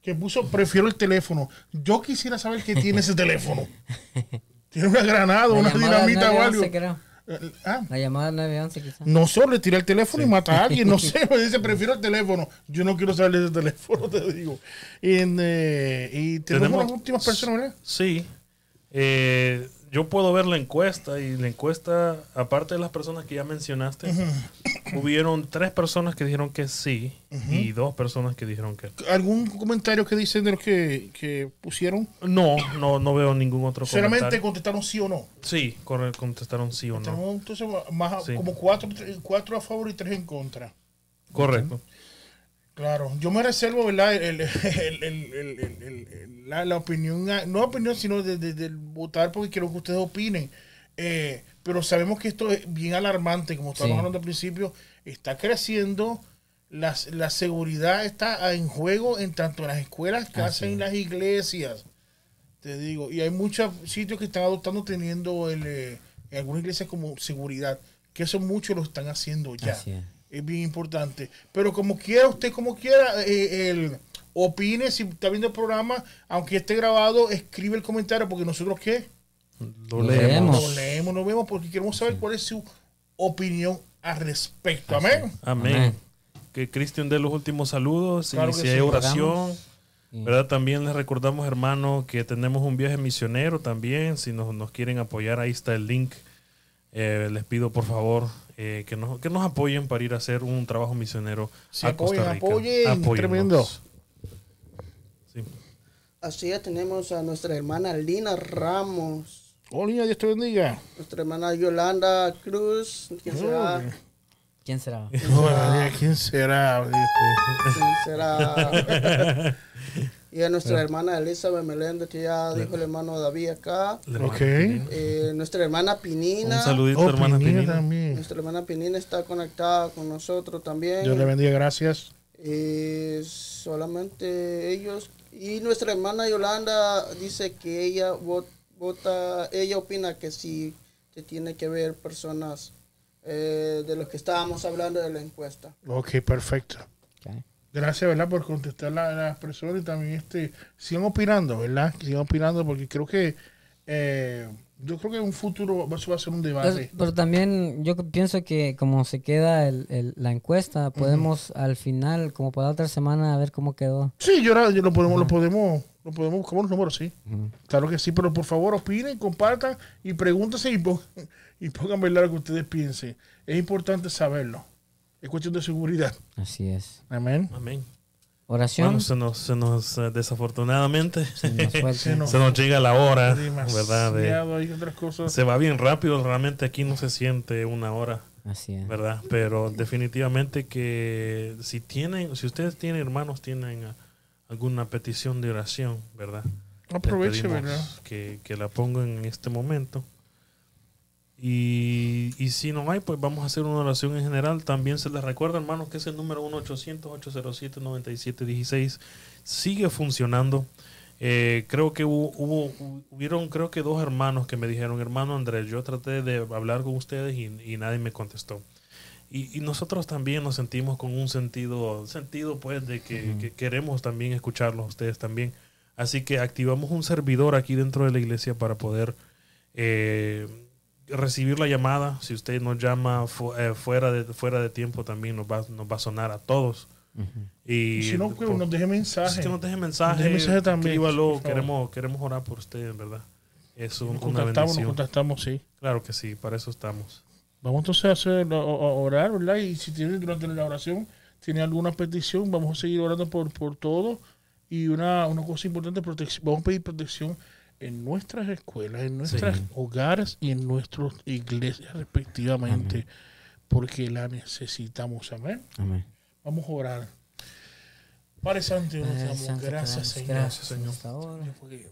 que puso, prefiero el teléfono. Yo quisiera saber qué tiene ese teléfono. Tiene una granada, La una dinamita o algo. 911, creo. Ah, La llamada 911 quizás. no solo le tira el teléfono y mata a alguien, no sé, me dice prefiero el teléfono. Yo no quiero saber de ese teléfono, te digo. Y, en, eh, y tenemos, Tenemos- las últimas personas, ¿verdad? Sí. Eh, yo puedo ver la encuesta y la encuesta, aparte de las personas que ya mencionaste, hubieron tres personas que dijeron que sí y dos personas que dijeron que no. ¿Algún comentario que dicen de los que, que pusieron? No, no, no veo ningún otro Solamente comentario. contestaron sí o no. Sí, contestaron sí o no. Entonces más, Sí. como cuatro, cuatro a favor y tres en contra. Correcto. Claro, yo me reservo, ¿verdad? El, el- el- la, la opinión, ah, no opinión, sino de, de- del votar porque quiero que ustedes opinen. Eh, pero sabemos que esto es bien alarmante, como estábamos Sí. hablando al principio, está creciendo, la, la seguridad está en juego en tanto en las escuelas, casas y en las iglesias. Te digo, y hay muchos sitios que están adoptando teniendo el, eh, en algunas iglesias como seguridad, que eso muchos lo están haciendo ya. Así es. Es bien importante. Pero como quiera, usted como quiera, eh, el, opine si está viendo el programa, aunque esté grabado, escribe el comentario, porque nosotros qué? Lo leemos. Lo leemos, lo vemos, porque queremos saber cuál es su opinión al respecto. Amén. Amén. Amén. Que Cristian dé los últimos saludos Claro y sí. oración. ¿Verdad? También les recordamos, hermano, que tenemos un viaje misionero también. Si nos, nos quieren apoyar, ahí está el link. Eh, les pido, por favor, eh, que, nos, que nos apoyen para ir a hacer un trabajo misionero Sí, a Costa apoyen, Rica. apoyen, Apóyennos. tremendo. Sí. Así es, tenemos a nuestra hermana Lina Ramos, Oh, niña, Dios te bendiga. nuestra hermana Yolanda Cruz, ¿quién será? ¿Quién será? Oh, ¿Quién será? ¿Quién será? y a nuestra hermana Elizabeth Meléndez, que ya dijo el hermano David acá. La hermana Ok. Pinina. Eh, nuestra hermana Pinina. Un saludito, Oh, hermana Pinina Pinina. también. Nuestra hermana Pinina está conectada con nosotros también. Dios le bendiga, gracias. Eh, solamente ellos. Y nuestra hermana Yolanda dice que ella vo- vota, ella opina que sí que tiene que ver personas eh, de los que estábamos hablando de la encuesta. Ok, perfecto. Ok. Gracias, ¿verdad? Por contestar la- las personas y también este, sigan opinando, ¿verdad? Sigan opinando porque creo que eh, yo creo que en un futuro eso va a ser un debate. pero también yo pienso que como se queda el- el- la encuesta, podemos al final, como para la otra semana, a ver cómo quedó. Sí, yo, ahora- yo lo podemos, lo podemos, lo podemos buscar los números, sí. Claro que sí, pero por favor opinen, compartan y pregúntense y, pon- y pongan verdad lo que ustedes piensen. Es importante saberlo. Es cuestión de seguridad. Así es. Amén. Amén. Oración. Bueno, se nos, se nos eh, desafortunadamente, se nos fue el Se tiempo. nos- se nos llega la hora, ¿verdad? De- Demasiado, hay otras cosas. se va bien rápido, realmente aquí no se siente una hora. Así es. ¿verdad? Pero definitivamente que si tienen, si ustedes tienen hermanos, tienen ah, alguna petición de oración, ¿verdad? Le Aproveche, pedimos ¿verdad? Que, que la pongan en este momento. Y, y si no hay, pues vamos a hacer una oración en general. También se les recuerda, hermanos, que es el número 1-800-807-9716. Sigue funcionando. Eh, creo que hubo, hubo- hubieron, creo que dos hermanos que me dijeron, hermano Andrés, yo traté de hablar con ustedes y, y nadie me contestó. Y, y nosotros también nos sentimos con un sentido, sentido pues de que, que queremos también escucharlos a ustedes también. Así que activamos un servidor aquí dentro de la iglesia para poder eh, recibir la llamada. Si usted nos llama fu- eh, fuera, de, fuera de tiempo también nos va, nos va a sonar a todos. Y Y si no, que por- nos deje mensaje. es que nos deje mensaje, Deje mensaje también, queremos, queremos orar por usted, en verdad. Es un- Nos una contactamos, nos bendición. contactamos, sí. Claro que sí, para eso estamos. Vamos entonces a hacer, a- a orar, ¿verdad? Y si tienen durante la oración, tiene alguna petición, vamos a seguir orando por, por todo. Y una, una cosa importante, protección, vamos a pedir protección en nuestras escuelas, en nuestros hogares y en nuestras iglesias respectivamente, porque la necesitamos. Amén. Amén. Vamos a orar. Padre Santo, Padre damos gracias, Señor. Gracias, Señor. Porque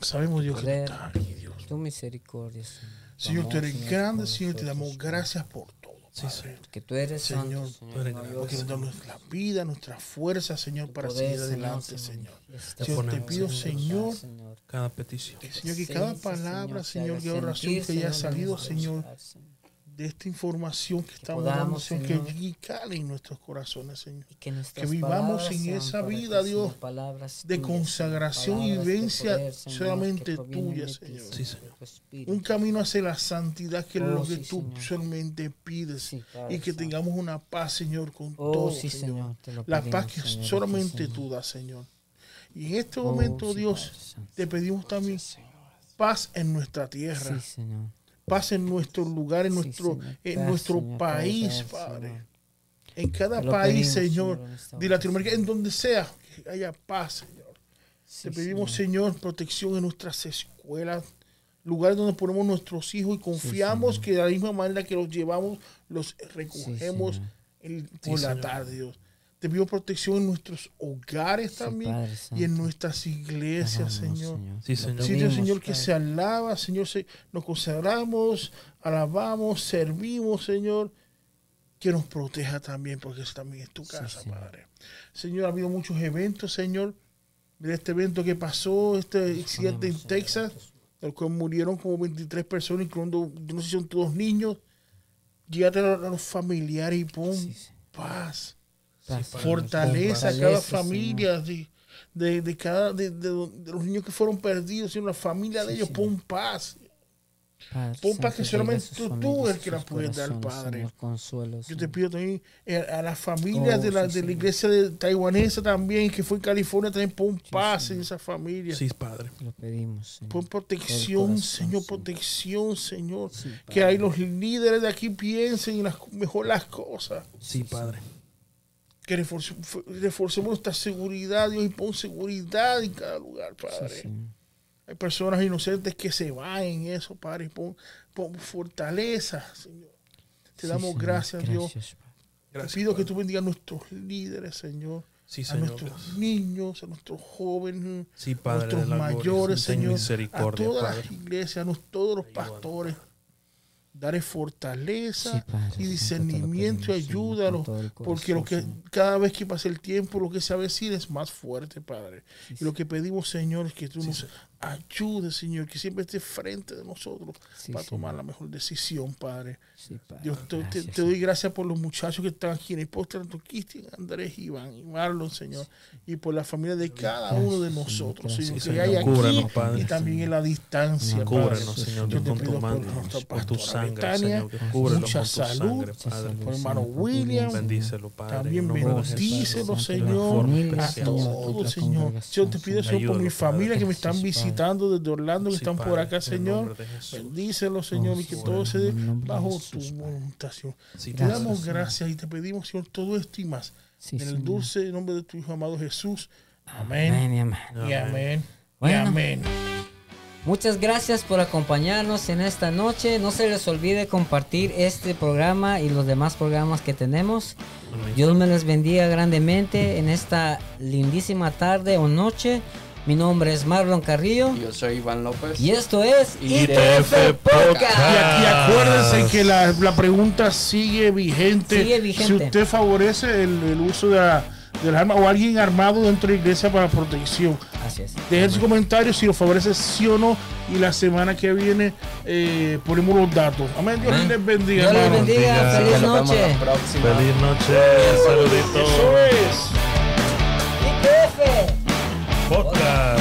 sabemos, Dios, que tú estás aquí, Dios. Tu misericordia, Señor. Señor, tú eres grande, Señor, te damos gracias por todo. Padre. Que tú eres Señor, santo, Señor. no nos da Señor. nuestra vida, nuestra fuerza, Señor, para poder, seguir adelante, Señor. Señor, te pido, Señor, Señor. Cada petición. que, Señor, que Sí, cada sí, palabra, se Señor, que oración que haya Señor, salido, Señor, Señor. De esta información que estamos dando, podamos, Señor, Señor. que llegue y cale en nuestros corazones, Señor. Y que, vivamos en esa vida, Dios, palabras de consagración y vivencia solamente que tuya, Señor. Sí. Un camino hacia la santidad, que es Oh, lo que sí, tú Señor. solamente pides. Sí, y que tengamos una paz, Señor, con Oh, todo, Señor. La paz que solamente tú das, Señor. Y en este Oh, momento, Dios, te pedimos también paz en nuestra tierra, Sí, Señor. Paz en nuestro lugar, en Sí, nuestro, Señor. en Paz, nuestro Señor, país, Padre. Señor. En cada lo país, pedimos, Señor, de Latinoamérica, en donde sea, que haya paz, Señor. Sí, Te pedimos, Señor, protección en nuestras escuelas, lugares donde ponemos nuestros hijos y confiamos que de la misma manera que los llevamos, los recogemos en- por la tarde, Dios. Te pido protección en nuestros hogares Sí, también y en nuestras iglesias, Alabamos, Señor. Sí, Señor. Pedimos, Señor, que se alaba, Señor, se- nos consagramos, alabamos, servimos, Señor, que nos proteja también, porque eso también es tu casa, Señor. Padre. Señor, ha habido muchos eventos, Señor. Mira este evento que pasó, este accidente en Texas, del cual murieron como 23 personas, incluyendo, yo no sé si son todos niños. Llegate a los familiares y pon Sí, sí. paz Paz. Fortaleza a cada familia de, de, de cada de, de- de los niños que fueron perdidos en la familia de ellos pon paz. Padre Pon paz que solamente tú- tú familias, el que la puedes dar, Padre. Señor, consuelo, yo te pido también eh, a las familias Oh, de, la, sí, de la iglesia de taiwanesa también que fue en California también pon paz en esa familia. Sí, Padre. Lo pedimos, Señor. pon protección corazón, Señor protección Señor. Sí, que hay los líderes de aquí piensen en las, mejor las cosas. Sí, Padre. Que reforce- fu- reforcemos nuestra seguridad Dios y pon seguridad en cada lugar Padre Sí. Hay personas inocentes que se van en eso, Padre. Pon, pon fortaleza, Señor. Te Sí, damos Señor. gracias, Dios. Gracias, Padre. Gracias, Te pido que tú bendigas a nuestros líderes, Señor. Sí, a nuestros niños, a nuestros jóvenes, Sí, a Padre nuestros mayores, Señor. A todas Padre. las iglesias, a nos- todos los pastores. Daré fortaleza Sí, Padre, y discernimiento y pedimos, Señor, ayúdalo. con todo el Porque lo que cada vez que pasa el tiempo, lo que se avecina es más fuerte, Padre. Sí, Y lo que pedimos, Señor, es que tú nos ayudes, Señor, que siempre estés frente de nosotros Sí, para tomar la mejor decisión, Padre. Sí, Padre. Dios, te, te- Gracias, te doy gracias por los muchachos que están aquí en el postre, tanto Cristian, Andrés, Iván y Marlon, Señor, y por la familia de cada Gracias, uno de nosotros, gracias, Señor, que Señor. hay aquí Cúbranos, Padre. y también en la distancia, Cúbranos, Padre. Cúbrenos, Señor, Yo Dios, te con pido tu por mano, nuestra con tu sangre, Betania, Señor. Cúbrenos mucha con tu salud, Padre. salud, por hermano William, Bendícelo, Padre. también bendícelo, Señor, a todos, Señor. Yo te pido, Señor. Por mi familia que me están Padre. Visitando desde Orlando, que Sí, están por Padre, acá, en el Señor. Bendícelo, Señor, y que sí, todo se dé bajo Jesús, tu voluntad, Señor. Sí, Te Padre. damos gracias y te pedimos, Señor, todo esto y más. Sí, en el Señor. dulce nombre de tu Hijo amado Jesús. Amén. Amén y amén. Y amén. Y Bueno. amén. Muchas gracias por acompañarnos en esta noche. No se les olvide compartir este programa y los demás programas que tenemos. Dios me les bendiga grandemente en esta lindísima tarde o noche. Mi nombre es Marlon Carrillo Yo soy Iván López. y esto es ITF Podcast. Y aquí acuérdense que la, la pregunta sigue vigente. Sigue vigente. Si usted favorece el, el uso de, la, de las armas o alguien armado dentro de la iglesia para protección. Así es. Dejen sus comentarios si lo favorece sí o no. Y la semana que viene eh, ponemos los datos. Amén. Dios Amén. les bendiga, Dios les bendiga. Bendiga. Feliz noche. Feliz noche. Saluditos. Eso es. ITF. Podcast.